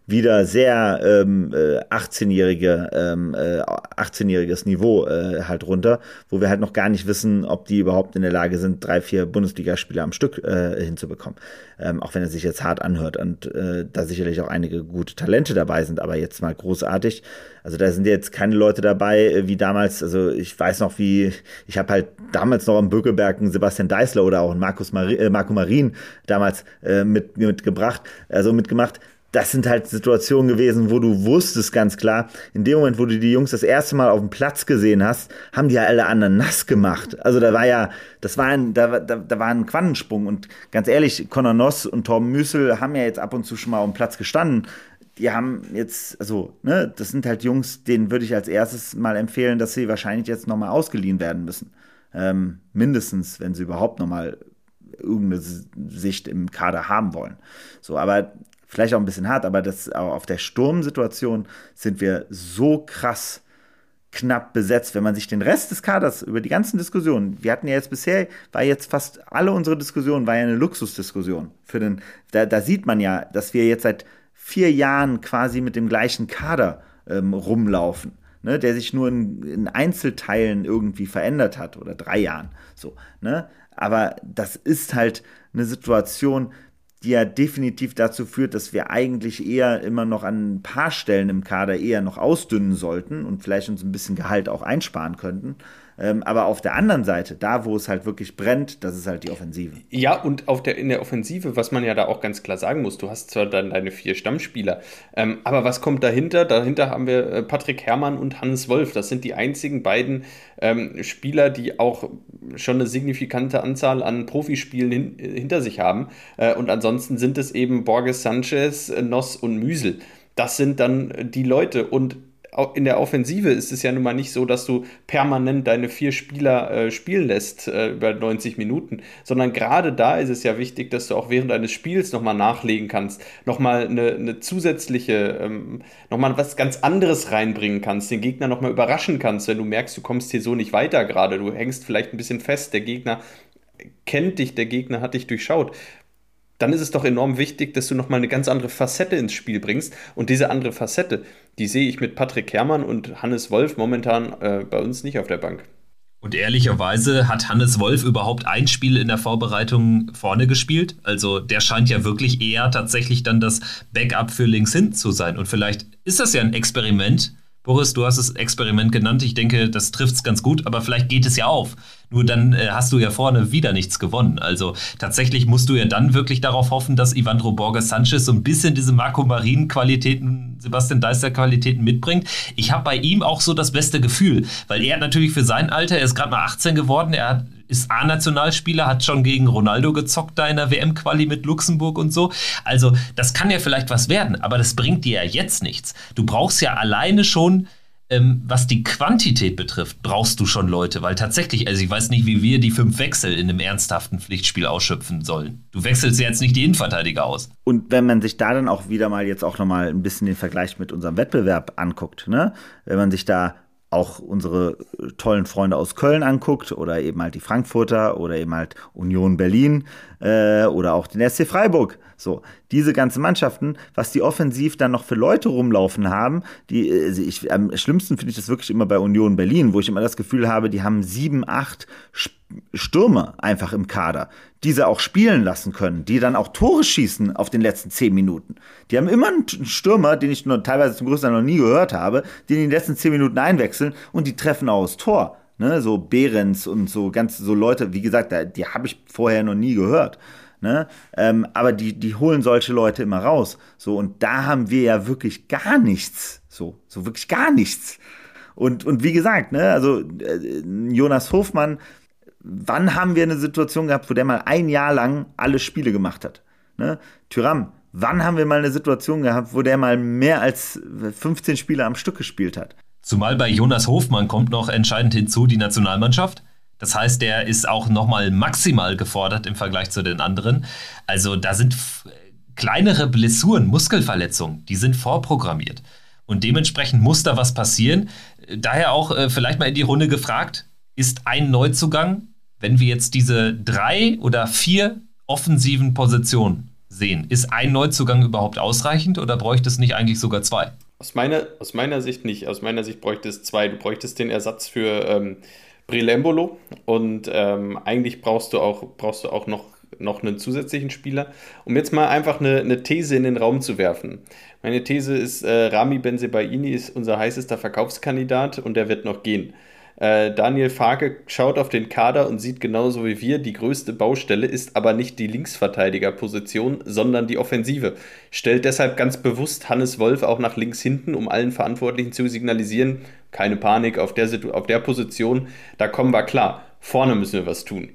wieder sehr ähm, 18-jährige, äh, ähm, äh, 18-jähriges Niveau äh, halt runter, wo wir halt noch gar nicht wissen, ob die überhaupt in der Lage sind, drei, vier Bundesligaspieler am Stück äh, hinzubekommen. Ähm, auch wenn er sich jetzt hart anhört und äh, da sicherlich auch einige gute Talente dabei sind, aber jetzt mal großartig. Also da sind jetzt keine Leute dabei äh, wie damals, also ich weiß noch wie, ich habe halt damals noch am Bökelberg einen Sebastian Deißler oder auch einen Markus Mari, äh, Marco Marin damals äh, mit, mitgebracht, also mitgemacht das sind halt Situationen gewesen, wo du wusstest ganz klar, in dem Moment, wo du die Jungs das erste Mal auf dem Platz gesehen hast, haben die ja alle anderen nass gemacht. Also da war ja, das war ein, da, da, da war ein Quantensprung. Und ganz ehrlich, Conor Noss und Torben Müssel haben ja jetzt ab und zu schon mal auf dem Platz gestanden. Die haben jetzt, also, ne, das sind halt Jungs, denen würde ich als erstes mal empfehlen, dass sie wahrscheinlich jetzt nochmal ausgeliehen werden müssen. Ähm, mindestens, wenn sie überhaupt nochmal irgendeine Sicht im Kader haben wollen. So, aber vielleicht auch ein bisschen hart, aber das, auf der Sturmsituation sind wir so krass knapp besetzt, wenn man sich den Rest des Kaders über die ganzen Diskussionen, wir hatten ja jetzt bisher, war jetzt fast alle unsere Diskussionen, war ja eine Luxusdiskussion. Für den, da, da sieht man ja, dass wir jetzt seit vier Jahren quasi mit dem gleichen Kader ähm, rumlaufen. Ne, der sich nur in, in, Einzelteilen irgendwie verändert hat oder drei Jahren. So, ne? Aber das ist halt eine Situation, die ja definitiv dazu führt, dass wir eigentlich eher immer noch an ein paar Stellen im Kader eher noch ausdünnen sollten und vielleicht uns ein bisschen Gehalt auch einsparen könnten. Ähm, aber auf der anderen Seite, da wo es halt wirklich brennt, das ist halt die Offensive. Ja, und auf der, in der Offensive, was man ja da auch ganz klar sagen muss, du hast zwar dann deine vier Stammspieler, ähm, aber was kommt dahinter? Dahinter haben wir äh, Patrick Herrmann und Hannes Wolf. Das sind die einzigen beiden ähm, Spieler, die auch schon eine signifikante Anzahl an Profispielen hin, äh, hinter sich haben. Äh, und ansonsten sind es eben Borges Sanchez, Noss und Müsel. Das sind dann die Leute. Und in der Offensive ist es ja nun mal nicht so, dass du permanent deine vier Spieler äh, spielen lässt äh, über 90 Minuten, sondern gerade da ist es ja wichtig, dass du auch während eines Spiels nochmal nachlegen kannst, nochmal eine, eine zusätzliche, ähm, nochmal was ganz anderes reinbringen kannst, den Gegner nochmal überraschen kannst, wenn du merkst, du kommst hier so nicht weiter gerade, du hängst vielleicht ein bisschen fest, der Gegner kennt dich, der Gegner hat dich durchschaut dann ist es doch enorm wichtig, dass du nochmal eine ganz andere Facette ins Spiel bringst. Und diese andere Facette, die sehe ich mit Patrick Herrmann und Hannes Wolf momentan äh, bei uns nicht auf der Bank. Und ehrlicherweise hat Hannes Wolf überhaupt ein Spiel in der Vorbereitung vorne gespielt. Also der scheint ja wirklich eher tatsächlich dann das Backup für links hin zu sein. Und vielleicht ist das ja ein Experiment, Boris, du hast das Experiment genannt. Ich denke, das trifft es ganz gut, aber vielleicht geht es ja auf. Nur dann äh, hast du ja vorne wieder nichts gewonnen. Also tatsächlich musst du ja dann wirklich darauf hoffen, dass Ivandro Borges Sanchez so ein bisschen diese Marco Marin-Qualitäten, Sebastian Deister-Qualitäten mitbringt. Ich habe bei ihm auch so das beste Gefühl, weil er natürlich für sein Alter, er ist gerade mal 18 geworden, er hat ist A-Nationalspieler, hat schon gegen Ronaldo gezockt da in der WM-Quali mit Luxemburg und so. Also das kann ja vielleicht was werden, aber das bringt dir ja jetzt nichts. Du brauchst ja alleine schon ähm, was die Quantität betrifft, brauchst du schon Leute, weil tatsächlich, also ich weiß nicht, wie wir die fünf Wechsel in einem ernsthaften Pflichtspiel ausschöpfen sollen. Du wechselst ja jetzt nicht die Innenverteidiger aus. Und wenn man sich da dann auch wieder mal jetzt auch nochmal ein bisschen den Vergleich mit unserem Wettbewerb anguckt, ne? wenn man sich da auch unsere tollen Freunde aus Köln anguckt oder eben halt die Frankfurter oder eben halt Union Berlin äh, oder auch den SC Freiburg. So, diese ganzen Mannschaften, was die offensiv dann noch für Leute rumlaufen haben, die, also ich, am schlimmsten finde ich das wirklich immer bei Union Berlin, wo ich immer das Gefühl habe, die haben sieben, acht Stürmer einfach im Kader, diese auch spielen lassen können, die dann auch Tore schießen auf den letzten zehn Minuten. Die haben immer einen Stürmer, den ich nur teilweise zum größten Teil noch nie gehört habe, die in den letzten zehn Minuten einwechseln und die treffen aus Tor. Ne, so Behrens und so ganz so Leute, wie gesagt, die habe ich vorher noch nie gehört. Ne? Ähm, aber die, die holen solche Leute immer raus. So, und da haben wir ja wirklich gar nichts. So, so wirklich gar nichts. Und, und wie gesagt, ne, also äh, Jonas Hofmann, wann haben wir eine Situation gehabt, wo der mal ein Jahr lang alle Spiele gemacht hat? Ne? Tyram, wann haben wir mal eine Situation gehabt, wo der mal mehr als 15 Spiele am Stück gespielt hat? Zumal bei Jonas Hofmann kommt noch entscheidend hinzu die Nationalmannschaft. Das heißt, der ist auch nochmal maximal gefordert im Vergleich zu den anderen. Also da sind kleinere Blessuren, Muskelverletzungen, die sind vorprogrammiert. Und dementsprechend muss da was passieren. Daher auch äh, vielleicht mal in die Runde gefragt, ist ein Neuzugang, wenn wir jetzt diese drei oder vier offensiven Positionen sehen, ist ein Neuzugang überhaupt ausreichend oder bräuchte es nicht eigentlich sogar zwei? Aus meiner, aus meiner Sicht nicht. Aus meiner Sicht bräuchte es zwei. Du bräuchtest den Ersatz für ähm, Brilembolo und ähm, eigentlich brauchst du auch, brauchst du auch noch, noch einen zusätzlichen Spieler. Um jetzt mal einfach eine, eine These in den Raum zu werfen. Meine These ist, äh, Rami Benzebaini ist unser heißester Verkaufskandidat und der wird noch gehen. Äh, Daniel Farke schaut auf den Kader und sieht genauso wie wir, die größte Baustelle ist aber nicht die Linksverteidigerposition, sondern die Offensive. Stellt deshalb ganz bewusst Hannes Wolf auch nach links hinten, um allen Verantwortlichen zu signalisieren, keine Panik auf der, auf der Position, da kommen wir klar. Vorne müssen wir was tun.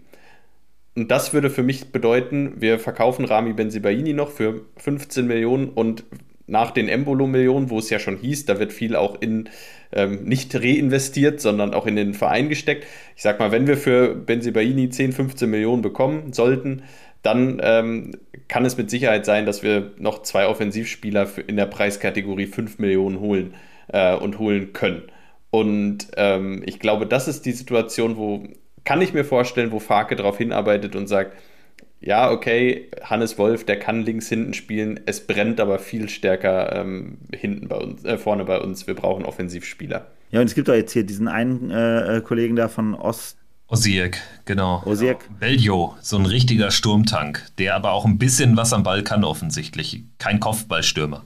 Und das würde für mich bedeuten, wir verkaufen Rami Benzibaini noch für 15 Millionen und nach den Embolo-Millionen, wo es ja schon hieß, da wird viel auch in ähm, nicht reinvestiert, sondern auch in den Verein gesteckt. Ich sag mal, wenn wir für Benzibaini 10, 15 Millionen bekommen sollten, dann ähm, kann es mit Sicherheit sein, dass wir noch zwei Offensivspieler in der Preiskategorie 5 Millionen holen äh, und holen können. Und ähm, ich glaube, das ist die Situation, wo kann ich mir vorstellen, wo Farke darauf hinarbeitet und sagt, ja, okay, Hannes Wolf, der kann links hinten spielen, es brennt aber viel stärker ähm, hinten bei uns, äh, vorne bei uns. Wir brauchen Offensivspieler. Ja, und es gibt doch jetzt hier diesen einen äh, Kollegen da von Ost. Osijek, genau. Osijek. Beljo, so ein richtiger Sturmtank, der aber auch ein bisschen was am Ball kann, offensichtlich. Kein Kopfballstürmer.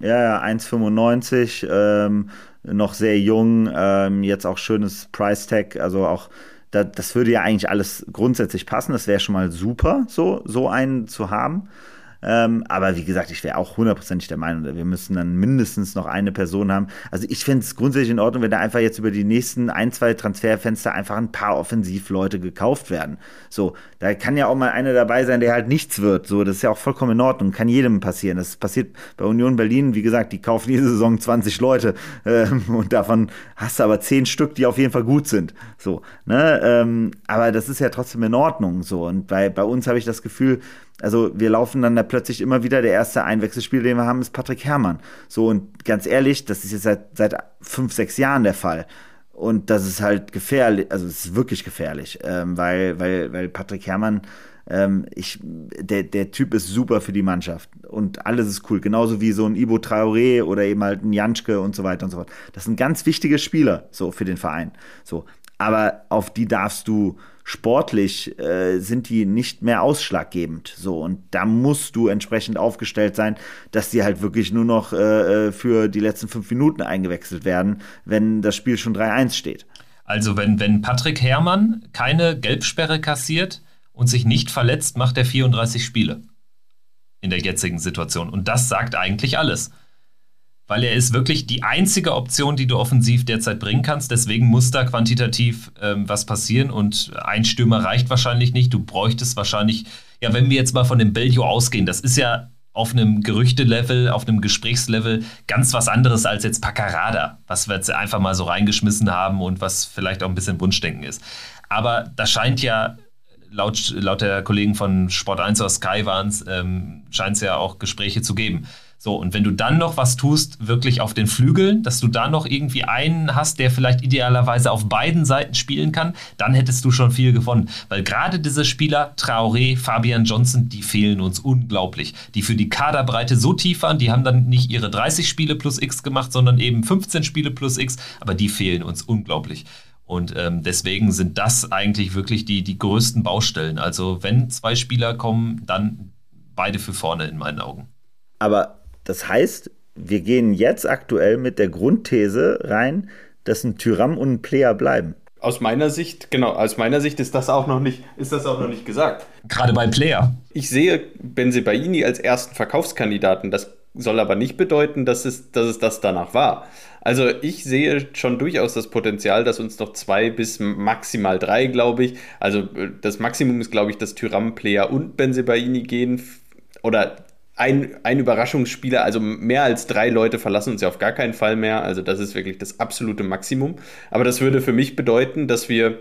Ja, ja, 1,95, ähm, noch sehr jung, ähm, jetzt auch schönes Price Tag, also auch da, das würde ja eigentlich alles grundsätzlich passen. Das wäre schon mal super, so, so einen zu haben. Ähm, aber wie gesagt, ich wäre auch hundertprozentig der Meinung, wir müssen dann mindestens noch eine Person haben. Also ich fände es grundsätzlich in Ordnung, wenn da einfach jetzt über die nächsten ein, zwei Transferfenster einfach ein paar Offensivleute gekauft werden. So, da kann ja auch mal einer dabei sein, der halt nichts wird. So, das ist ja auch vollkommen in Ordnung, kann jedem passieren. Das passiert bei Union Berlin, wie gesagt, die kaufen jede Saison 20 Leute ähm, und davon hast du aber zehn Stück, die auf jeden Fall gut sind. So, ne? Ähm, aber das ist ja trotzdem in Ordnung. So, und bei, bei uns habe ich das Gefühl, also wir laufen dann da plötzlich immer wieder, der erste Einwechselspieler, den wir haben, ist Patrick Herrmann. So, und ganz ehrlich, das ist jetzt seit, seit fünf, sechs Jahren der Fall. Und das ist halt gefährlich, also es ist wirklich gefährlich, ähm, weil, weil, weil Patrick Herrmann, ähm, ich, der, der Typ ist super für die Mannschaft und alles ist cool. Genauso wie so ein Ibo Traoré oder eben halt ein Janschke und so weiter und so fort. Das sind ganz wichtige Spieler so für den Verein. So, aber auf die darfst du sportlich äh, sind die nicht mehr ausschlaggebend. So, und da musst du entsprechend aufgestellt sein, dass die halt wirklich nur noch äh, äh für die letzten fünf Minuten eingewechselt werden, wenn das Spiel schon 3-1 steht. Also, wenn, wenn Patrick Herrmann keine Gelbsperre kassiert und sich nicht verletzt, macht er 34 Spiele in der jetzigen Situation. Und das sagt eigentlich alles weil er ist wirklich die einzige Option, die du offensiv derzeit bringen kannst. Deswegen muss da quantitativ ähm, was passieren und ein Stürmer reicht wahrscheinlich nicht. Du bräuchtest wahrscheinlich, ja, wenn wir jetzt mal von dem Bellio ausgehen, das ist ja auf einem Gerüchtelevel, auf einem Gesprächslevel ganz was anderes als jetzt Paccarada, was wir jetzt einfach mal so reingeschmissen haben und was vielleicht auch ein bisschen Wunschdenken ist. Aber da scheint ja laut, laut der Kollegen von Sport 1 oder Sky waren es, ähm, scheint es ja auch Gespräche zu geben. So, und wenn du dann noch was tust, wirklich auf den Flügeln, dass du da noch irgendwie einen hast, der vielleicht idealerweise auf beiden Seiten spielen kann, dann hättest du schon viel gewonnen. Weil gerade diese Spieler, Traoré, Fabian Johnson, die fehlen uns unglaublich. Die für die Kaderbreite so tief waren, die haben dann nicht ihre 30 Spiele plus X gemacht, sondern eben 15 Spiele plus X, aber die fehlen uns unglaublich. Und ähm, deswegen sind das eigentlich wirklich die, die größten Baustellen. Also wenn zwei Spieler kommen, dann beide für vorne in meinen Augen. Aber das heißt, wir gehen jetzt aktuell mit der Grundthese rein, dass ein Tyram und ein Player bleiben. Aus meiner Sicht, genau, aus meiner Sicht ist das auch noch nicht, ist das auch noch nicht gesagt. Gerade bei Player. Ich sehe Benzebaini als ersten Verkaufskandidaten. Das soll aber nicht bedeuten, dass es, dass es das danach war. Also ich sehe schon durchaus das Potenzial, dass uns noch zwei bis maximal drei, glaube ich. Also äh, das Maximum ist, glaube ich, dass Tyram, Player und Benzebaini gehen. Oder ein, ein Überraschungsspieler, also mehr als drei Leute verlassen uns ja auf gar keinen Fall mehr. Also das ist wirklich das absolute Maximum. Aber das würde für mich bedeuten, dass wir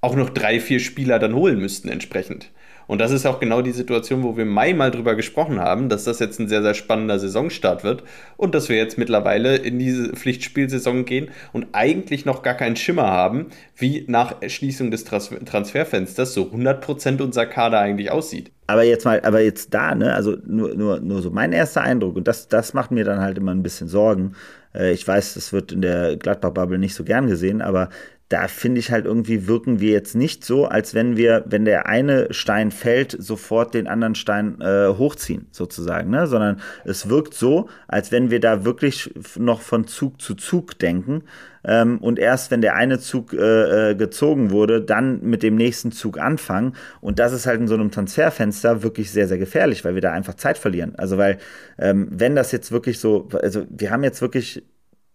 auch noch drei, vier Spieler dann holen müssten entsprechend. Und das ist auch genau die Situation, wo wir im Mai mal drüber gesprochen haben, dass das jetzt ein sehr, sehr spannender Saisonstart wird und dass wir jetzt mittlerweile in diese Pflichtspielsaison gehen und eigentlich noch gar keinen Schimmer haben, wie nach Schließung des Transferfensters so 100% unser Kader eigentlich aussieht. aber jetzt mal, aber jetzt da, ne, also nur, nur, nur so mein erster Eindruck, und das, das macht mir dann halt immer ein bisschen Sorgen. Äh, ich weiß, das wird in der Gladbach-Bubble nicht so gern gesehen, aber da finde ich halt irgendwie wirken wir jetzt nicht so, als wenn wir, wenn der eine Stein fällt, sofort den anderen Stein äh, hochziehen, sozusagen, ne? Sondern es wirkt so, als wenn wir da wirklich noch von Zug zu Zug denken. Ähm, und erst wenn der eine Zug äh, äh, gezogen wurde, dann mit dem nächsten Zug anfangen. Und das ist halt in so einem Transferfenster wirklich sehr, sehr gefährlich, weil wir da einfach Zeit verlieren. Also weil, ähm, wenn das jetzt wirklich so, also wir haben jetzt wirklich,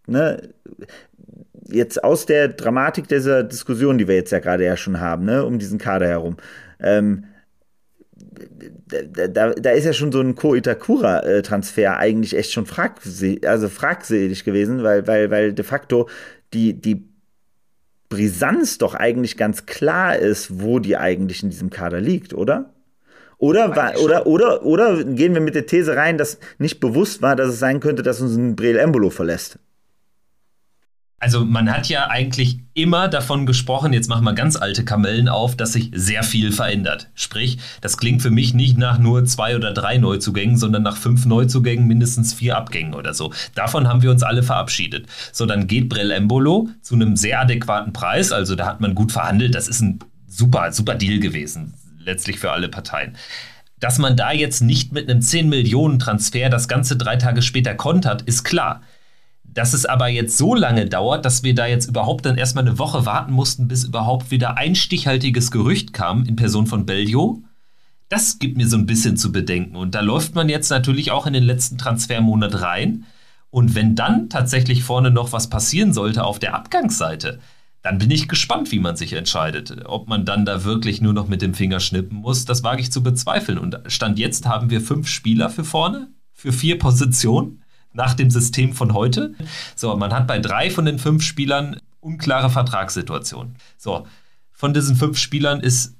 ne, jetzt aus der Dramatik dieser Diskussion, die wir jetzt ja gerade ja schon haben, ne, um diesen Kader herum, ähm, da, da, da, ist ja schon so ein Ko Itakura-Transfer eigentlich echt schon fragse also fragwürdig gewesen, weil, weil, weil de facto die, die Brisanz doch eigentlich ganz klar ist, wo die eigentlich in diesem Kader liegt, oder? Oder, war, oder, oder, oder gehen wir mit der These rein, dass nicht bewusst war, dass es sein könnte, dass uns ein Breel Embolo verlässt? Also man hat ja eigentlich immer davon gesprochen, jetzt machen wir ganz alte Kamellen auf, dass sich sehr viel verändert. Sprich, das klingt für mich nicht nach nur zwei oder drei Neuzugängen, sondern nach fünf Neuzugängen, mindestens vier Abgängen oder so. Davon haben wir uns alle verabschiedet. So, dann geht Brell Embolo zu einem sehr adäquaten Preis. Also da hat man gut verhandelt. Das ist ein super, super Deal gewesen. Letztlich für alle Parteien. Dass man da jetzt nicht mit einem 10 Millionen Transfer das Ganze drei Tage später kontert, ist klar. Dass es aber jetzt so lange dauert, dass wir da jetzt überhaupt dann erstmal eine Woche warten mussten, bis überhaupt wieder ein stichhaltiges Gerücht kam in Person von Bellio, das gibt mir so ein bisschen zu bedenken. Und da läuft man jetzt natürlich auch in den letzten Transfermonat rein. Und wenn dann tatsächlich vorne noch was passieren sollte auf der Abgangsseite, dann bin ich gespannt, wie man sich entscheidet. Ob man dann da wirklich nur noch mit dem Finger schnippen muss, das wage ich zu bezweifeln. Und Stand jetzt haben wir fünf Spieler für vorne, für vier Positionen nach dem System von heute. So, man hat bei drei von den fünf Spielern unklare Vertragssituationen. So, von diesen fünf Spielern ist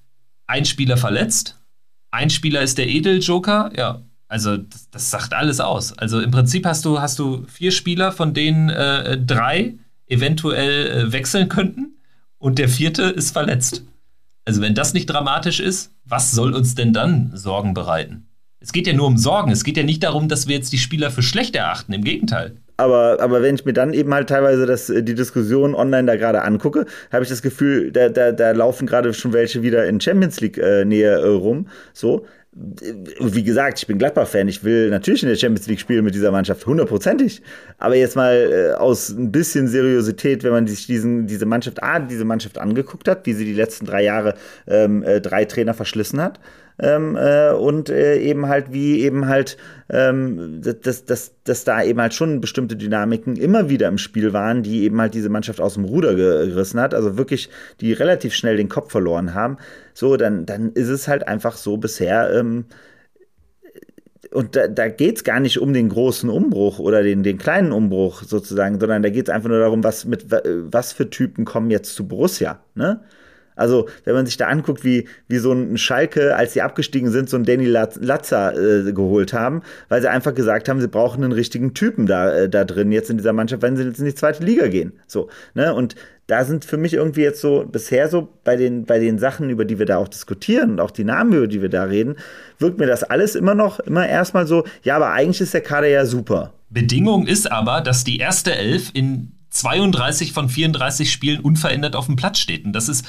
ein Spieler verletzt, ein Spieler ist der Edeljoker, ja. Also das, das sagt alles aus. Also im Prinzip hast du, hast du vier Spieler, von denen äh, drei eventuell äh, wechseln könnten und der vierte ist verletzt. Also wenn das nicht dramatisch ist, was soll uns denn dann Sorgen bereiten? Es geht ja nur um Sorgen. Es geht ja nicht darum, dass wir jetzt die Spieler für schlecht erachten. Im Gegenteil. Aber, aber wenn ich mir dann eben halt teilweise das, äh, die Diskussion online da gerade angucke, habe ich das Gefühl, da, da, da laufen gerade schon welche wieder in Champions League-Nähe äh, äh, rum. So. Wie gesagt, ich bin Gladbach-Fan. Ich will natürlich in der Champions League spielen mit dieser Mannschaft, hundertprozentig. Aber jetzt mal äh, aus ein bisschen Seriosität, wenn man sich diesen, diese Mannschaft, A, diese Mannschaft angeguckt hat, wie sie die letzten drei Jahre ähm, äh, drei Trainer verschlissen hat ähm, äh, und äh, eben halt wie eben halt, ähm, dass, dass, dass da eben halt schon bestimmte Dynamiken immer wieder im Spiel waren, die eben halt diese Mannschaft aus dem Ruder gerissen hat, also wirklich, die relativ schnell den Kopf verloren haben, so, dann, dann ist es halt einfach so bisher, ähm, und da, da geht es gar nicht um den großen Umbruch oder den, den kleinen Umbruch sozusagen, sondern da geht es einfach nur darum, was mit was für Typen kommen jetzt zu Borussia. Ne? Also, wenn man sich da anguckt, wie, wie so ein Schalke, als sie abgestiegen sind, so einen Danny Latzer äh, geholt haben, weil sie einfach gesagt haben, sie brauchen einen richtigen Typen da, äh, da drin jetzt in dieser Mannschaft, wenn sie jetzt in die zweite Liga gehen. So, ne? Und da sind für mich irgendwie jetzt so, bisher so bei den, bei den Sachen, über die wir da auch diskutieren und auch die Namen, über die wir da reden, wirkt mir das alles immer noch, immer erstmal so, ja, aber eigentlich ist der Kader ja super. Bedingung ist aber, dass die erste Elf in 32 von 34 Spielen unverändert auf dem Platz steht. Und das ist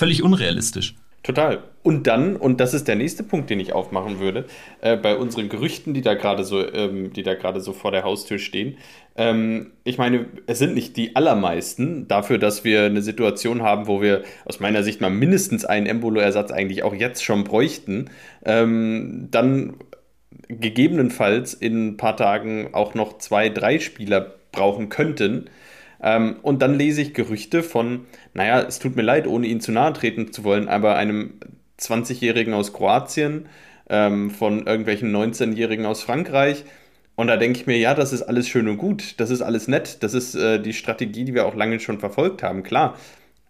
völlig unrealistisch. Total. Und dann, und das ist der nächste Punkt, den ich aufmachen würde, äh, bei unseren Gerüchten, die da gerade so, ähm, die da gerade so vor der Haustür stehen. Ähm, ich meine, es sind nicht die allermeisten dafür, dass wir eine Situation haben, wo wir aus meiner Sicht mal mindestens einen Embolo-Ersatz eigentlich auch jetzt schon bräuchten. Ähm, dann gegebenenfalls in ein paar Tagen auch noch zwei, drei Spieler brauchen könnten ähm, und dann lese ich Gerüchte von, naja, es tut mir leid, ohne ihn zu nahe treten zu wollen, aber einem 20-Jährigen aus Kroatien, ähm, von irgendwelchen 19-Jährigen aus Frankreich. Und da denke ich mir, ja, das ist alles schön und gut, das ist alles nett, das ist äh, die Strategie, die wir auch lange schon verfolgt haben, klar.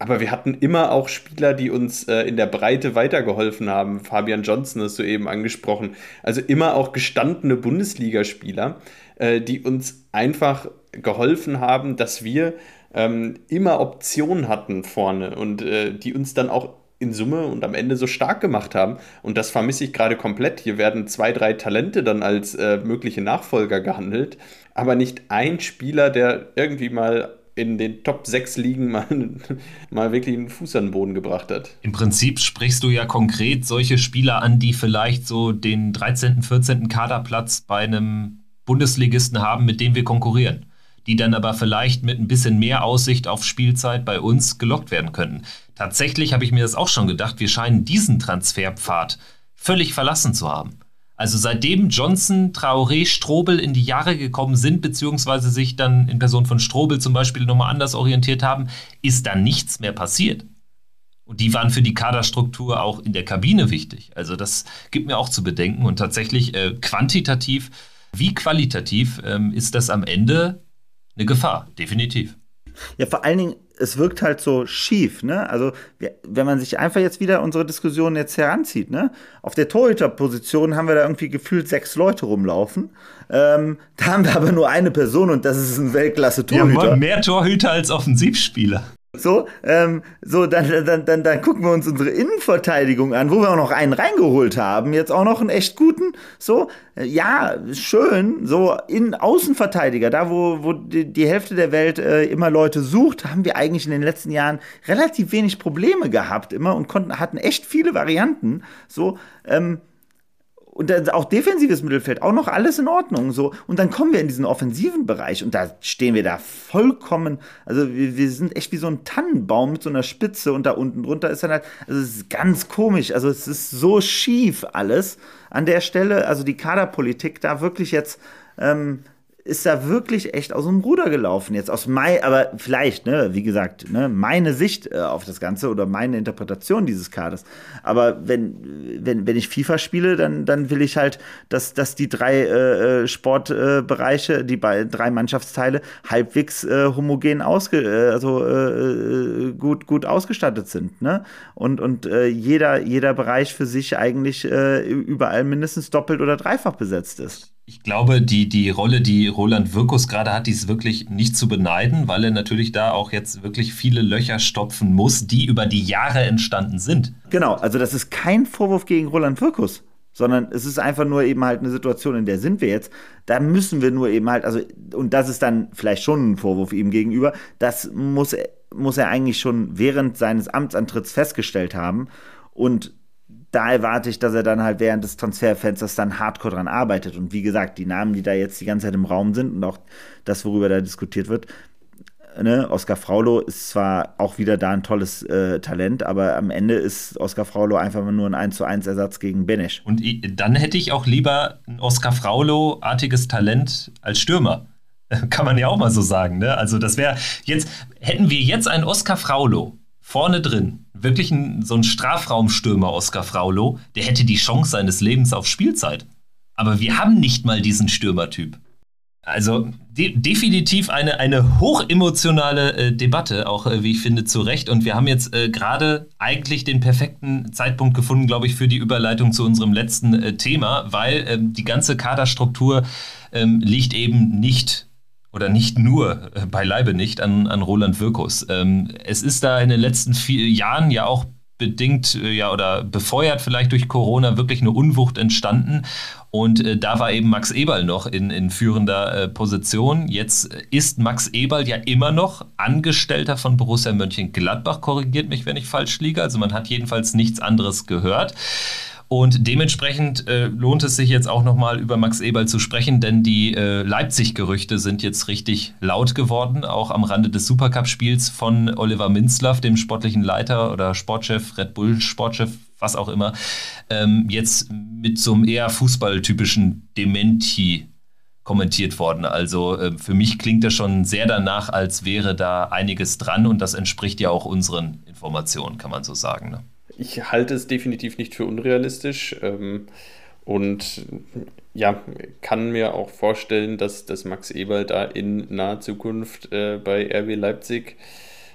Aber wir hatten immer auch Spieler, die uns äh, in der Breite weitergeholfen haben. Fabian Johnson hast du eben angesprochen. Also immer auch gestandene Bundesligaspieler, äh, die uns einfach geholfen haben, dass wir ähm, immer Optionen hatten vorne und äh, die uns dann auch in Summe und am Ende so stark gemacht haben. Und das vermisse ich gerade komplett. Hier werden zwei, drei Talente dann als äh, mögliche Nachfolger gehandelt, aber nicht ein Spieler, der irgendwie mal in den Top 6 Ligen mal, mal wirklich einen Fuß an den Boden gebracht hat. Im Prinzip sprichst du ja konkret solche Spieler an, die vielleicht so den 13., 14. Kaderplatz bei einem Bundesligisten haben, mit dem wir konkurrieren die dann aber vielleicht mit ein bisschen mehr Aussicht auf Spielzeit bei uns gelockt werden könnten. Tatsächlich habe ich mir das auch schon gedacht, wir scheinen diesen Transferpfad völlig verlassen zu haben. Also seitdem Johnson, Traoré, Strobel in die Jahre gekommen sind, beziehungsweise sich dann in Person von Strobel zum Beispiel nochmal anders orientiert haben, ist da nichts mehr passiert. Und die waren für die Kaderstruktur auch in der Kabine wichtig. Also das gibt mir auch zu bedenken. Und tatsächlich äh, quantitativ wie qualitativ ähm, ist das am Ende eine Gefahr, definitiv. Ja, vor allen Dingen, es wirkt halt so schief, ne? Also, wenn man sich einfach jetzt wieder unsere Diskussion jetzt heranzieht, ne? Auf der Torhüterposition haben wir da irgendwie gefühlt sechs Leute rumlaufen. Ähm, da haben wir aber nur eine Person und das ist ein Weltklasse-Torhüter. Ja, mehr Torhüter als Offensivspieler. So, ähm, so dann, dann, dann, dann gucken wir uns unsere Innenverteidigung an, wo wir auch noch einen reingeholt haben, jetzt auch noch einen echt guten. So, äh, ja, schön, so in Außenverteidiger, da wo, wo die, die Hälfte der Welt äh, immer Leute sucht, haben wir eigentlich in den letzten Jahren relativ wenig Probleme gehabt immer und konnten, hatten echt viele Varianten. So, ähm, und auch defensives Mittelfeld, auch noch alles in Ordnung. So. Und dann kommen wir in diesen offensiven Bereich und da stehen wir da vollkommen, also wir, wir sind echt wie so ein Tannenbaum mit so einer Spitze und da unten drunter ist dann halt, also es ist ganz komisch, also es ist so schief alles an der Stelle, also die Kaderpolitik da wirklich jetzt ähm, ist da wirklich echt aus dem Ruder gelaufen. Jetzt aus Mai, aber vielleicht, ne, wie gesagt, ne, meine Sicht äh, auf das Ganze oder meine Interpretation dieses Kaders. Aber wenn, wenn, wenn ich FIFA spiele, dann, dann will ich halt, dass, dass die drei äh, äh Sportbereiche, äh, die bei, drei Mannschaftsteile halbwegs äh, homogen ausge, äh, also äh, gut, gut ausgestattet sind. Ne? Und, und äh, jeder, jeder Bereich für sich eigentlich äh, überall mindestens doppelt oder dreifach besetzt ist. Ich glaube, die, die Rolle, die Roland Wirkus gerade hat, die ist wirklich nicht zu beneiden, weil er natürlich da auch jetzt wirklich viele Löcher stopfen muss, die über die Jahre entstanden sind. Genau, also das ist kein Vorwurf gegen Roland Wirkus, sondern es ist einfach nur eben halt eine Situation, in der sind wir jetzt. Da müssen wir nur eben halt, also, und das ist dann vielleicht schon ein Vorwurf ihm gegenüber, das muss, muss er eigentlich schon während seines Amtsantritts festgestellt haben. Und da erwarte ich, dass er dann halt während des Transferfensters dann hardcore dran arbeitet. Und wie gesagt, die Namen, die da jetzt die ganze Zeit im Raum sind und auch das, worüber da diskutiert wird, ne, Oskar Fraulo ist zwar auch wieder da ein tolles äh, Talent, aber am Ende ist Oskar Fraulo einfach nur ein 1 zu 1 Ersatz gegen Benesch. Und dann hätte ich auch lieber ein Oskar Fraulo-artiges Talent als Stürmer. Kann man ja auch mal so sagen. Ne? Also das wäre jetzt, hätten wir jetzt einen Oskar Fraulo vorne drin, wirklich ein, so ein Strafraumstürmer Oskar Fraulo, der hätte die Chance seines Lebens auf Spielzeit. Aber wir haben nicht mal diesen Stürmertyp. Also de definitiv eine, eine hochemotionale äh, Debatte, auch äh, wie ich finde, zu Recht. Und wir haben jetzt äh, gerade eigentlich den perfekten Zeitpunkt gefunden, glaube ich, für die Überleitung zu unserem letzten äh, Thema, weil ähm, die ganze Kaderstruktur ähm, liegt eben nicht oder nicht nur, äh, beileibe nicht, an, an Roland Wirkus. Ähm, es ist da in den letzten vier Jahren ja auch bedingt äh, ja oder befeuert vielleicht durch Corona wirklich eine Unwucht entstanden. Und äh, da war eben Max Eberl noch in, in führender äh, Position. Jetzt ist Max Eberl ja immer noch Angestellter von Borussia Mönchengladbach, korrigiert mich, wenn ich falsch liege. Also man hat jedenfalls nichts anderes gehört. Und dementsprechend äh, lohnt es sich jetzt auch nochmal über Max Eberl zu sprechen, denn die äh, Leipzig-Gerüchte sind jetzt richtig laut geworden, auch am Rande des Supercup-Spiels von Oliver Minzlaff, dem sportlichen Leiter oder Sportchef, Red Bull Sportchef, was auch immer, ähm, jetzt mit so einem eher fußballtypischen Dementi kommentiert worden. Also äh, für mich klingt das schon sehr danach, als wäre da einiges dran und das entspricht ja auch unseren Informationen, kann man so sagen. Ne? Ich halte es definitiv nicht für unrealistisch. Ähm, und ja, kann mir auch vorstellen, dass, dass Max Eberl da in naher Zukunft äh, bei RB Leipzig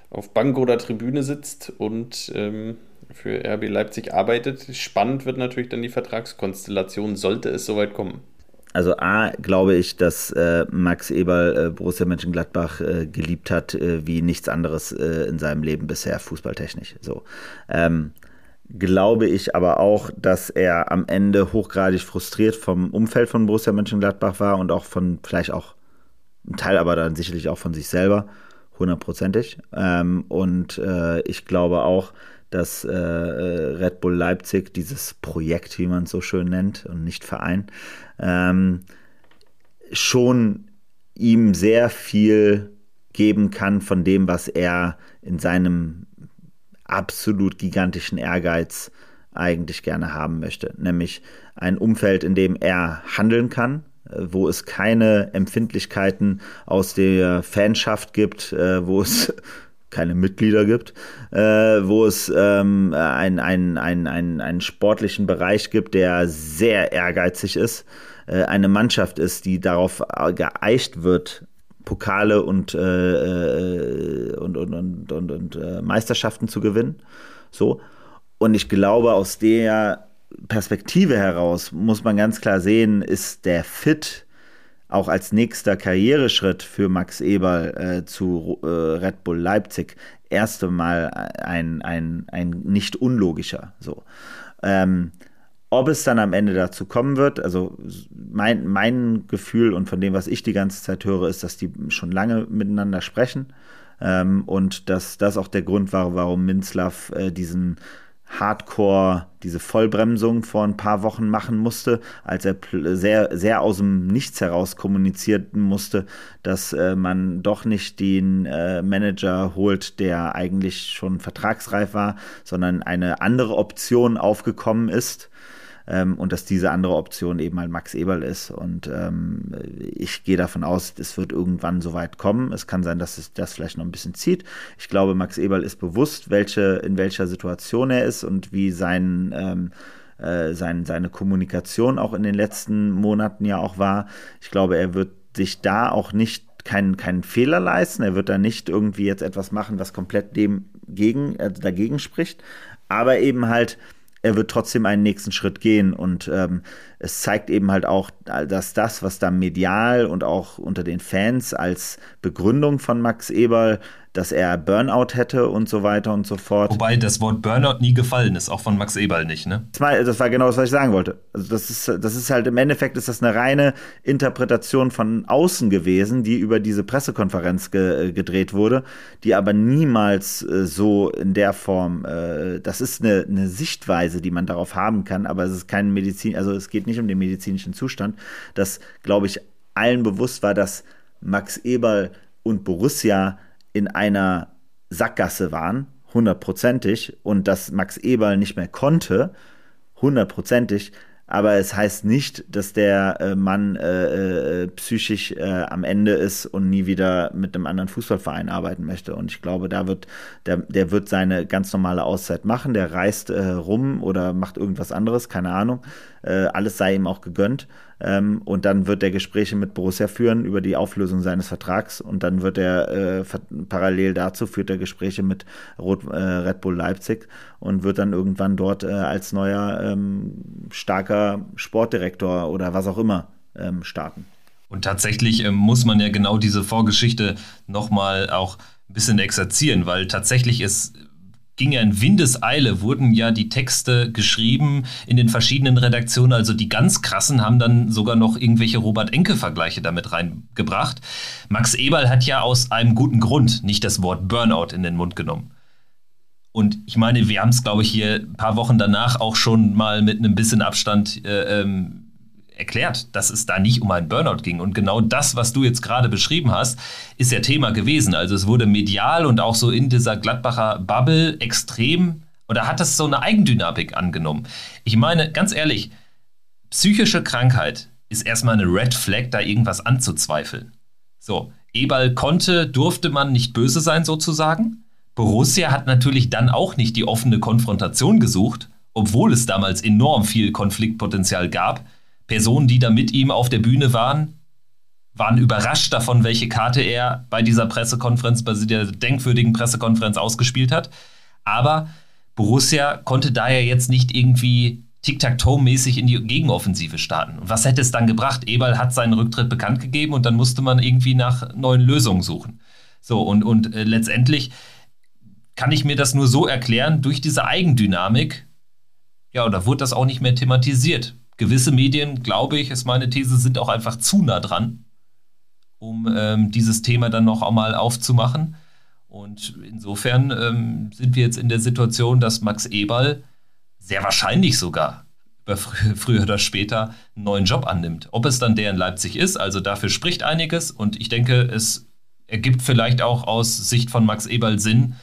auf Bank oder Tribüne sitzt und ähm, für RB Leipzig arbeitet. Spannend wird natürlich dann die Vertragskonstellation, sollte es soweit kommen. Also A, glaube ich, dass äh, Max Eberl äh, Borussia Mönchengladbach äh, geliebt hat, äh, wie nichts anderes äh, in seinem Leben bisher, fußballtechnisch. So. Ähm, glaube ich aber auch, dass er am Ende hochgradig frustriert vom Umfeld von Borussia Mönchengladbach war und auch von, vielleicht auch ein Teil, aber dann sicherlich auch von sich selber, hundertprozentig. Ähm, und äh, ich glaube auch, dass äh, äh Red Bull Leipzig, dieses Projekt, wie man es so schön nennt und nicht Verein, ähm, schon ihm sehr viel geben kann von dem, was er in seinem absolut gigantischen Ehrgeiz eigentlich gerne haben möchte. Nämlich ein Umfeld, in dem er handeln kann, äh, wo es keine Empfindlichkeiten aus der Fanschaft gibt, äh, wo es keine Mitglieder gibt, äh, wo es ähm, ein, ein, ein, ein, einen sportlichen Bereich gibt, der sehr ehrgeizig ist, eine Mannschaft ist, die darauf geeicht wird, Pokale und, äh, äh, und, und, und, und, und äh, Meisterschaften zu gewinnen. So. Und ich glaube, aus der Perspektive heraus muss man ganz klar sehen, ist der Fit auch als nächster Karriereschritt für Max Eberl äh, zu äh, Red Bull Leipzig erst einmal ein, ein, ein nicht unlogischer. So. Ähm, ob es dann am Ende dazu kommen wird, also mein, mein Gefühl und von dem, was ich die ganze Zeit höre, ist, dass die schon lange miteinander sprechen. Ähm, und dass das auch der Grund war, warum Minzlaff äh, diesen Hardcore, diese Vollbremsung vor ein paar Wochen machen musste, als er sehr, sehr aus dem Nichts heraus kommunizieren musste, dass äh, man doch nicht den äh, Manager holt, der eigentlich schon vertragsreif war, sondern eine andere Option aufgekommen ist ähm, und dass diese andere Option eben halt Max Eberl ist. Und ähm, ich gehe davon aus, es wird irgendwann so weit kommen. Es kann sein, dass es das vielleicht noch ein bisschen zieht. Ich glaube, Max Eberl ist bewusst, welche, in welcher Situation er ist und wie sein ähm, äh, sein, seine Kommunikation auch in den letzten Monaten ja auch war. Ich glaube, er wird sich da auch nicht keinen, keinen Fehler leisten. Er wird da nicht irgendwie jetzt etwas machen, was komplett dem gegen, äh, dagegen spricht. Aber eben halt er wird trotzdem einen nächsten Schritt gehen. Und ähm, es zeigt eben halt auch, dass das, was da medial und auch unter den Fans als Begründung von Max Eberl dass er Burnout hätte und so weiter und so fort. Wobei das Wort Burnout nie gefallen ist, auch von Max Eberl nicht, ne? Das war, das war genau das, was ich sagen wollte. Also das ist, das ist halt im Endeffekt ist das eine reine Interpretation von außen gewesen, die über diese Pressekonferenz ge, gedreht wurde, die aber niemals äh, so in der Form, äh, das ist eine, eine Sichtweise, die man darauf haben kann, aber es ist kein Medizin, also es geht nicht um den medizinischen Zustand, dass, glaube ich, allen bewusst war, dass Max Eberl und Borussia in einer Sackgasse waren, hundertprozentig, und dass Max Eberl nicht mehr konnte, hundertprozentig, aber es heißt nicht, dass der äh, Mann äh, äh, psychisch äh, am Ende ist und nie wieder mit einem anderen Fußballverein arbeiten möchte. Und ich glaube, da wird der, der wird seine ganz normale Auszeit machen. Der reist äh, rum oder macht irgendwas anderes, keine Ahnung. Äh, alles sei ihm auch gegönnt. Ähm, und dann wird er Gespräche mit Borussia führen über die Auflösung seines Vertrags. Und dann wird er äh, parallel dazu führt er Gespräche mit Rot, äh, Red Bull Leipzig und wird dann irgendwann dort äh, als neuer ähm, starker Sportdirektor oder was auch immer ähm, starten. Und tatsächlich ähm, muss man ja genau diese Vorgeschichte nochmal auch ein bisschen exerzieren, weil tatsächlich ist ging ja in Windeseile, wurden ja die Texte geschrieben in den verschiedenen Redaktionen. Also die ganz krassen haben dann sogar noch irgendwelche Robert-Enke-Vergleiche damit reingebracht. Max Eberl hat ja aus einem guten Grund nicht das Wort Burnout in den Mund genommen. Und ich meine, wir haben es, glaube ich, hier ein paar Wochen danach auch schon mal mit einem bisschen Abstand äh, ähm, erklärt, dass es da nicht um einen Burnout ging. Und genau das, was du jetzt gerade beschrieben hast, ist ja Thema gewesen. Also es wurde medial und auch so in dieser Gladbacher Bubble extrem oder hat das so eine Eigendynamik angenommen. Ich meine, ganz ehrlich, psychische Krankheit ist erstmal eine Red Flag, da irgendwas anzuzweifeln. So, Eberl konnte, durfte man nicht böse sein sozusagen. Borussia hat natürlich dann auch nicht die offene Konfrontation gesucht, obwohl es damals enorm viel Konfliktpotenzial gab. Personen, die da mit ihm auf der Bühne waren, waren überrascht davon, welche Karte er bei dieser Pressekonferenz, bei dieser denkwürdigen Pressekonferenz ausgespielt hat. Aber Borussia konnte daher jetzt nicht irgendwie Tic-Tac-Toe-mäßig in die Gegenoffensive starten. Und was hätte es dann gebracht? Eberl hat seinen Rücktritt bekannt gegeben und dann musste man irgendwie nach neuen Lösungen suchen. So, und, und äh, letztendlich kann ich mir das nur so erklären, durch diese Eigendynamik Ja, und da wurde das auch nicht mehr thematisiert. Gewisse Medien, glaube ich, ist meine These, sind auch einfach zu nah dran, um ähm, dieses Thema dann noch einmal aufzumachen. Und insofern ähm, sind wir jetzt in der Situation, dass Max Eberl sehr wahrscheinlich sogar früher oder später einen neuen Job annimmt. Ob es dann der in Leipzig ist, also dafür spricht einiges und ich denke, es ergibt vielleicht auch aus Sicht von Max Eberl Sinn,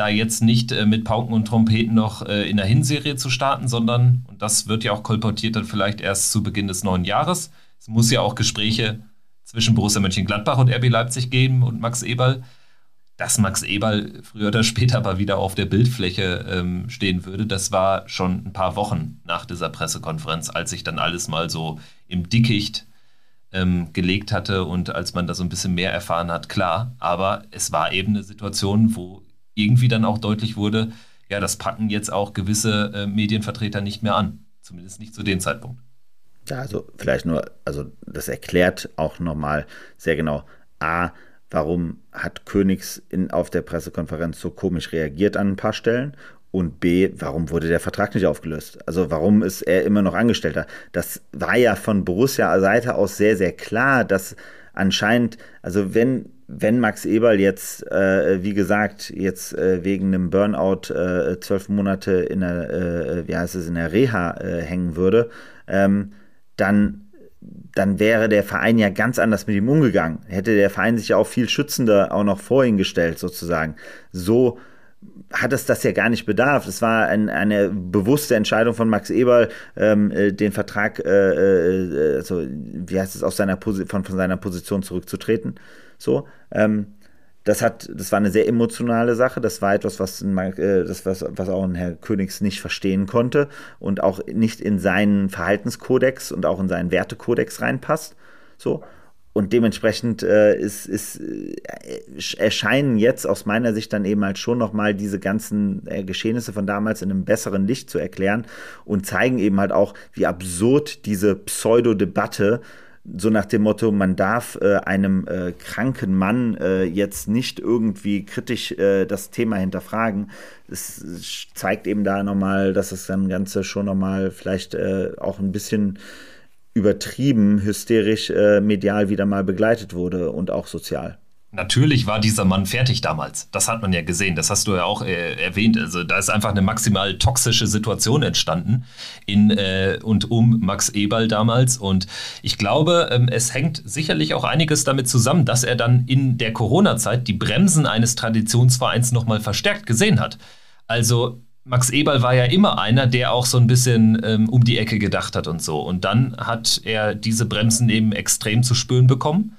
da jetzt nicht äh, mit Pauken und Trompeten noch äh, in der Hinserie zu starten, sondern, und das wird ja auch kolportiert dann vielleicht erst zu Beginn des neuen Jahres, es muss ja auch Gespräche zwischen Borussia Mönchengladbach und RB Leipzig geben und Max Eberl dass Max Eberl früher oder später aber wieder auf der Bildfläche ähm, stehen würde, das war schon ein paar Wochen nach dieser Pressekonferenz, als sich dann alles mal so im Dickicht ähm, gelegt hatte und als man da so ein bisschen mehr erfahren hat, klar. Aber es war eben eine Situation, wo irgendwie dann auch deutlich wurde, ja, das packen jetzt auch gewisse äh, Medienvertreter nicht mehr an. Zumindest nicht zu dem Zeitpunkt. Ja, also vielleicht nur, also das erklärt auch nochmal sehr genau, A, warum hat Königs in, auf der Pressekonferenz so komisch reagiert an ein paar Stellen und B, warum wurde der Vertrag nicht aufgelöst? Also warum ist er immer noch Angestellter? Das war ja von Borussia-Seite aus sehr, sehr klar, dass anscheinend, also wenn, wenn Max Eberl jetzt, äh, wie gesagt, jetzt äh, wegen einem Burnout äh, zwölf Monate in der, äh, wie heißt es, in der Reha äh, hängen würde, ähm, dann dann wäre der Verein ja ganz anders mit ihm umgegangen. Hätte der Verein sich ja auch viel schützender auch noch vor ihn gestellt, sozusagen. So hat es das ja gar nicht bedarf. Es war ein, eine bewusste Entscheidung von Max Eberl, ähm, äh, den Vertrag, äh, äh, also, wie heißt es, aus seiner von, von seiner Position zurückzutreten. So. Ähm, das hat, das war eine sehr emotionale Sache. Das war etwas, was, äh, das, was, was auch ein Herr Königs nicht verstehen konnte und auch nicht in seinen Verhaltenskodex und auch in seinen Wertekodex reinpasst. So. Und dementsprechend äh, ist, ist, äh, erscheinen jetzt aus meiner Sicht dann eben halt schon nochmal diese ganzen äh, Geschehnisse von damals in einem besseren Licht zu erklären und zeigen eben halt auch, wie absurd diese Pseudo-Debatte äh, so nach dem Motto, man darf äh, einem äh, kranken Mann äh, jetzt nicht irgendwie kritisch äh, das Thema hinterfragen. Es zeigt eben da nochmal, dass das dann Ganze schon nochmal vielleicht äh, auch ein bisschen übertrieben, hysterisch, äh, medial wieder mal begleitet wurde und auch sozial. Natürlich war dieser Mann fertig damals. Das hat man ja gesehen. Das hast du ja auch äh, erwähnt. Also da ist einfach eine maximal toxische Situation entstanden in äh, und um Max Eberl damals. Und ich glaube, ähm, es hängt sicherlich auch einiges damit zusammen, dass er dann in der Corona-Zeit die Bremsen eines Traditionsvereins nochmal verstärkt gesehen hat. Also Max Eberl war ja immer einer, der auch so ein bisschen ähm, um die Ecke gedacht hat und so. Und dann hat er diese Bremsen eben extrem zu spüren bekommen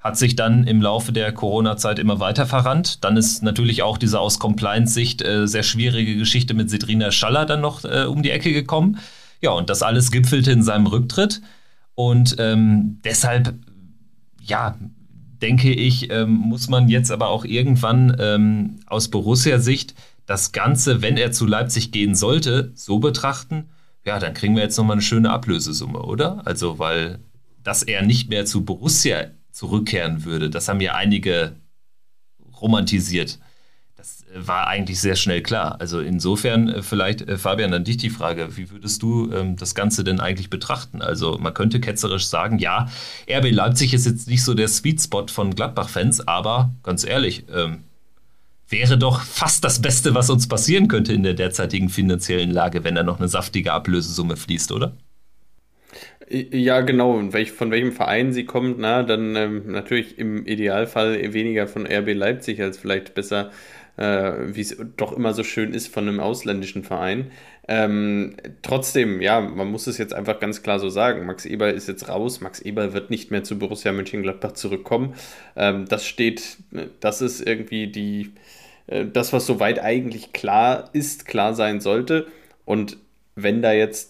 hat sich dann im Laufe der Corona-Zeit immer weiter verrannt. Dann ist natürlich auch diese aus Compliance-Sicht äh, sehr schwierige Geschichte mit Sidrina Schaller dann noch äh, um die Ecke gekommen. Ja, und das alles gipfelte in seinem Rücktritt. Und ähm, deshalb, ja, denke ich, ähm, muss man jetzt aber auch irgendwann ähm, aus Borussia-Sicht das Ganze, wenn er zu Leipzig gehen sollte, so betrachten, ja, dann kriegen wir jetzt nochmal eine schöne Ablösesumme, oder? Also, weil dass er nicht mehr zu Borussia zurückkehren würde. Das haben ja einige romantisiert. Das äh, war eigentlich sehr schnell klar. Also insofern äh, vielleicht, äh, Fabian, an dich die Frage, wie würdest du ähm, das Ganze denn eigentlich betrachten? Also man könnte ketzerisch sagen, ja, RB Leipzig ist jetzt nicht so der Sweet Spot von Gladbach-Fans, aber ganz ehrlich, ähm, wäre doch fast das Beste, was uns passieren könnte in der derzeitigen finanziellen Lage, wenn da noch eine saftige Ablösesumme fließt, oder? Ja, genau. Und welch, von welchem Verein sie kommt, na, dann ähm, natürlich im Idealfall weniger von RB Leipzig als vielleicht besser, äh, wie es doch immer so schön ist, von einem ausländischen Verein. Ähm, trotzdem, ja, man muss es jetzt einfach ganz klar so sagen. Max Eberl ist jetzt raus. Max Eberl wird nicht mehr zu Borussia Mönchengladbach zurückkommen. Ähm, das steht, das ist irgendwie die, äh, das, was soweit eigentlich klar ist, klar sein sollte. Und wenn da jetzt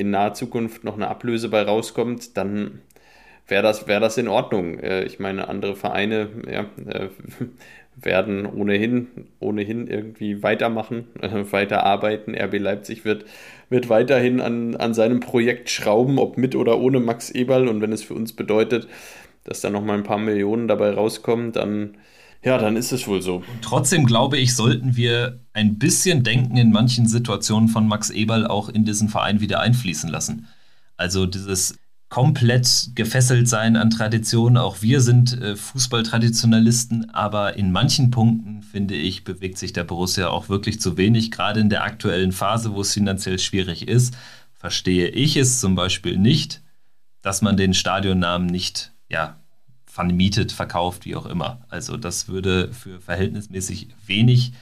in naher Zukunft noch eine Ablöse bei rauskommt, dann wäre das, wär das in Ordnung. Äh, ich meine, andere Vereine ja, äh, werden ohnehin, ohnehin irgendwie weitermachen, äh, weiterarbeiten. RB Leipzig wird, wird weiterhin an, an seinem Projekt schrauben, ob mit oder ohne Max Eberl. Und wenn es für uns bedeutet, dass da nochmal ein paar Millionen dabei rauskommen, dann Ja, dann ist es wohl so. Und trotzdem glaube ich, sollten wir ein bisschen Denken in manchen Situationen von Max Eberl auch in diesen Verein wieder einfließen lassen. Also dieses komplett gefesselt sein an Traditionen. Auch wir sind äh, Fußballtraditionalisten, aber in manchen Punkten, finde ich, bewegt sich der Borussia auch wirklich zu wenig. Gerade in der aktuellen Phase, wo es finanziell schwierig ist, verstehe ich es zum Beispiel nicht, dass man den Stadionnamen nicht ja, vermietet, verkauft, wie auch immer. Also das würde für verhältnismäßig wenig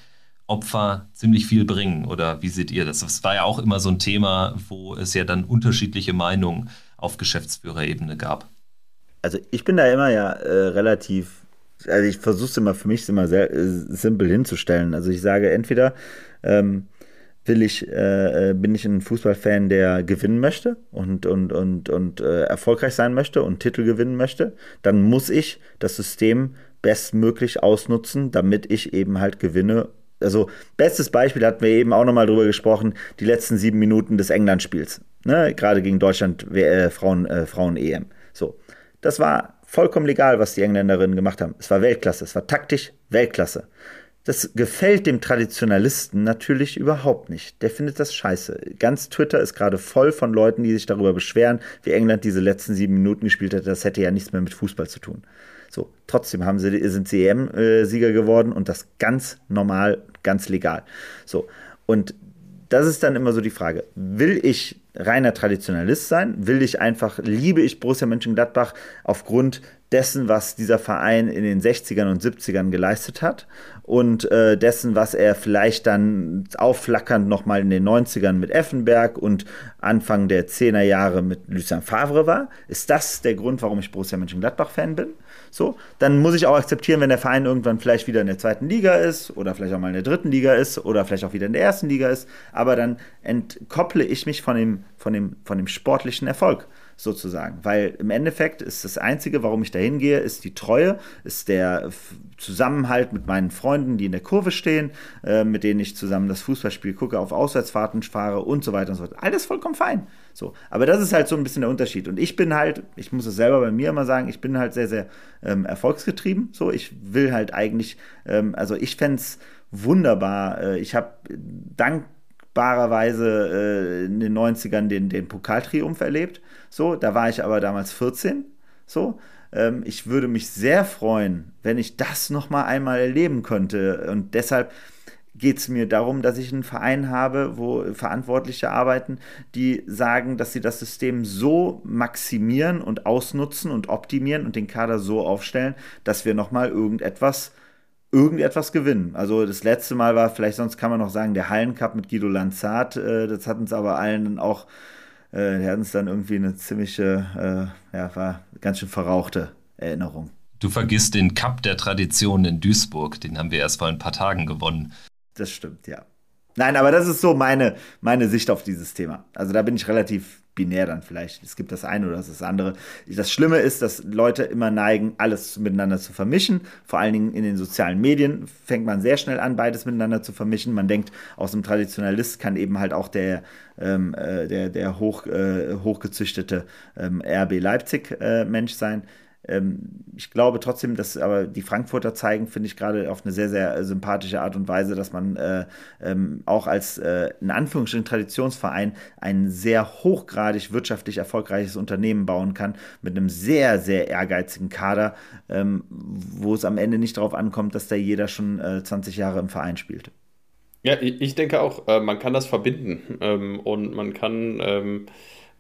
Opfer ziemlich viel bringen. Oder wie seht ihr das? Das war ja auch immer so ein Thema, wo es ja dann unterschiedliche Meinungen auf Geschäftsführerebene gab. Also ich bin da immer ja äh, relativ, also ich versuche es immer für mich immer sehr äh, simpel hinzustellen. Also ich sage entweder ähm, will ich, äh, äh, bin ich ein Fußballfan, der gewinnen möchte und, und, und, und äh, erfolgreich sein möchte und Titel gewinnen möchte, dann muss ich das System bestmöglich ausnutzen, damit ich eben halt gewinne. Also, bestes Beispiel hatten wir eben auch nochmal drüber gesprochen, die letzten sieben Minuten des England-Spiels. Ne? Gerade gegen Deutschland äh, Frauen, äh, Frauen-EM. So. Das war vollkommen legal, was die Engländerinnen gemacht haben. Es war Weltklasse, es war taktisch Weltklasse. Das gefällt dem Traditionalisten natürlich überhaupt nicht. Der findet das scheiße. Ganz Twitter ist gerade voll von Leuten, die sich darüber beschweren, wie England diese letzten sieben Minuten gespielt hat. Das hätte ja nichts mehr mit Fußball zu tun. So, trotzdem haben sie, sind sie EM-Sieger geworden und das ganz normal, ganz legal. So, und das ist dann immer so die Frage. Will ich reiner Traditionalist sein? Will ich einfach, liebe ich Borussia Mönchengladbach aufgrund dessen, was dieser Verein in den 60ern und 70ern geleistet hat und äh, dessen, was er vielleicht dann aufflackernd nochmal in den 90ern mit Effenberg und Anfang der 10er Jahre mit Lucien Favre war? Ist das der Grund, warum ich Borussia Mönchengladbach-Fan bin? So, dann muss ich auch akzeptieren, wenn der Verein irgendwann vielleicht wieder in der zweiten Liga ist oder vielleicht auch mal in der dritten Liga ist oder vielleicht auch wieder in der ersten Liga ist, aber dann entkopple ich mich von dem, von dem, von dem sportlichen Erfolg sozusagen. Weil im Endeffekt ist das Einzige, warum ich da hingehe, ist die Treue, ist der Zusammenhalt mit meinen Freunden, die in der Kurve stehen, äh, mit denen ich zusammen das Fußballspiel gucke, auf Auswärtsfahrten fahre und so weiter und so fort. Alles vollkommen fein. So. Aber das ist halt so ein bisschen der Unterschied. Und ich bin halt, ich muss es selber bei mir immer sagen, ich bin halt sehr, sehr ähm, erfolgsgetrieben. So, ich will halt eigentlich, ähm, also ich fände es wunderbar. Äh, ich habe dank dankbarerweise äh, in den 90ern den, den Pokaltriumph erlebt. So, da war ich aber damals 14. So, ähm, ich würde mich sehr freuen, wenn ich das noch mal einmal erleben könnte. Und deshalb geht es mir darum, dass ich einen Verein habe, wo Verantwortliche arbeiten, die sagen, dass sie das System so maximieren und ausnutzen und optimieren und den Kader so aufstellen, dass wir noch mal irgendetwas irgendetwas gewinnen. Also das letzte Mal war, vielleicht sonst kann man noch sagen, der Hallencup mit Guido Lanzat. Äh, das hat uns aber allen auch, äh, der hat uns dann irgendwie eine ziemliche, äh, ja, war ganz schön verrauchte Erinnerung. Du vergisst den Cup der Tradition in Duisburg, den haben wir erst vor ein paar Tagen gewonnen. Das stimmt, ja. Nein, aber das ist so meine, meine Sicht auf dieses Thema. Also da bin ich relativ binär dann vielleicht. Es gibt das eine oder das andere. Das Schlimme ist, dass Leute immer neigen, alles miteinander zu vermischen. Vor allen Dingen in den sozialen Medien fängt man sehr schnell an, beides miteinander zu vermischen. Man denkt, aus einem Traditionalist kann eben halt auch der, ähm, äh, der, der hoch, äh, hochgezüchtete ähm, RB Leipzig-Mensch äh, sein. Ähm, ich glaube trotzdem, dass aber die Frankfurter zeigen, finde ich gerade auf eine sehr, sehr äh, sympathische Art und Weise, dass man äh, ähm, auch als äh, in Anführungsstrichen Traditionsverein ein sehr hochgradig wirtschaftlich erfolgreiches Unternehmen bauen kann, mit einem sehr, sehr ehrgeizigen Kader, ähm, wo es am Ende nicht darauf ankommt, dass da jeder schon äh, 20 Jahre im Verein spielt. Ja, ich denke auch, man kann das verbinden und man kann,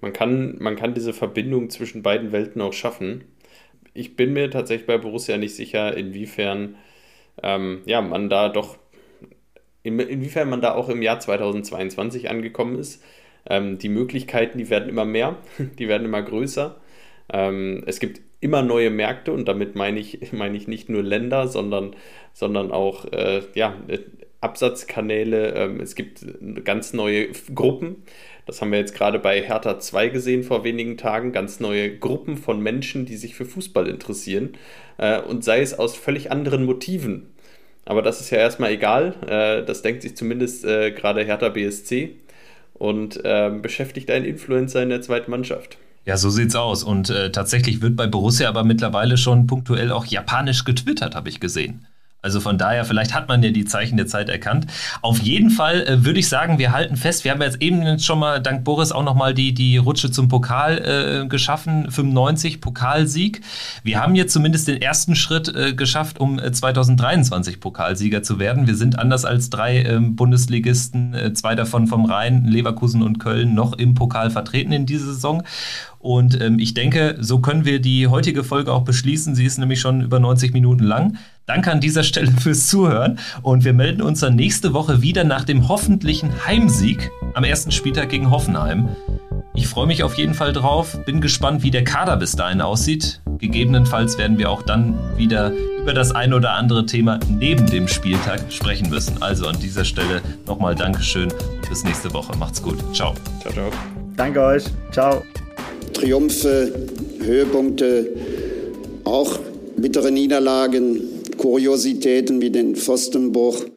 man, kann, man kann diese Verbindung zwischen beiden Welten auch schaffen ich bin mir tatsächlich bei Borussia nicht sicher, inwiefern ähm, ja, man da doch, in, inwiefern man da auch im Jahr 2022 angekommen ist. Ähm, die Möglichkeiten, die werden immer mehr, die werden immer größer. Ähm, es gibt immer neue Märkte und damit meine ich, meine ich nicht nur Länder, sondern, sondern auch äh, ja, Absatzkanäle. Ähm, es gibt ganz neue Gruppen. Das haben wir jetzt gerade bei Hertha 2 gesehen vor wenigen Tagen. Ganz neue Gruppen von Menschen, die sich für Fußball interessieren. Äh, und sei es aus völlig anderen Motiven. Aber das ist ja erstmal egal. Äh, das denkt sich zumindest äh, gerade Hertha BSC und ähm, beschäftigt einen Influencer in der zweiten Mannschaft. Ja, so sieht's aus. Und äh, tatsächlich wird bei Borussia aber mittlerweile schon punktuell auch japanisch getwittert, habe ich gesehen. Also von daher, vielleicht hat man ja die Zeichen der Zeit erkannt. Auf jeden Fall äh, würde ich sagen, wir halten fest, wir haben jetzt eben schon mal dank Boris auch nochmal die, die Rutsche zum Pokal äh, geschaffen, 95 Pokalsieg. Wir haben jetzt zumindest den ersten Schritt äh, geschafft, um 2023 äh, Pokalsieger zu werden. Wir sind anders als drei ähm, Bundesligisten, äh, zwei davon vom Rhein, Leverkusen und Köln, noch im Pokal vertreten in dieser Saison. Und ähm, ich denke, so können wir die heutige Folge auch beschließen. Sie ist nämlich schon über 90 Minuten lang. Danke an dieser Stelle fürs Zuhören und wir melden uns dann nächste Woche wieder nach dem hoffentlichen Heimsieg am ersten Spieltag gegen Hoffenheim. Ich freue mich auf jeden Fall drauf, bin gespannt, wie der Kader bis dahin aussieht. Gegebenenfalls werden wir auch dann wieder über das ein oder andere Thema neben dem Spieltag sprechen müssen. Also an dieser Stelle nochmal Dankeschön und bis nächste Woche. Macht's gut. Ciao. Ciao, ciao. Danke euch. Ciao. Triumphe, Höhepunkte, auch bittere Niederlagen, Kuriositäten wie den Pfostenbruch.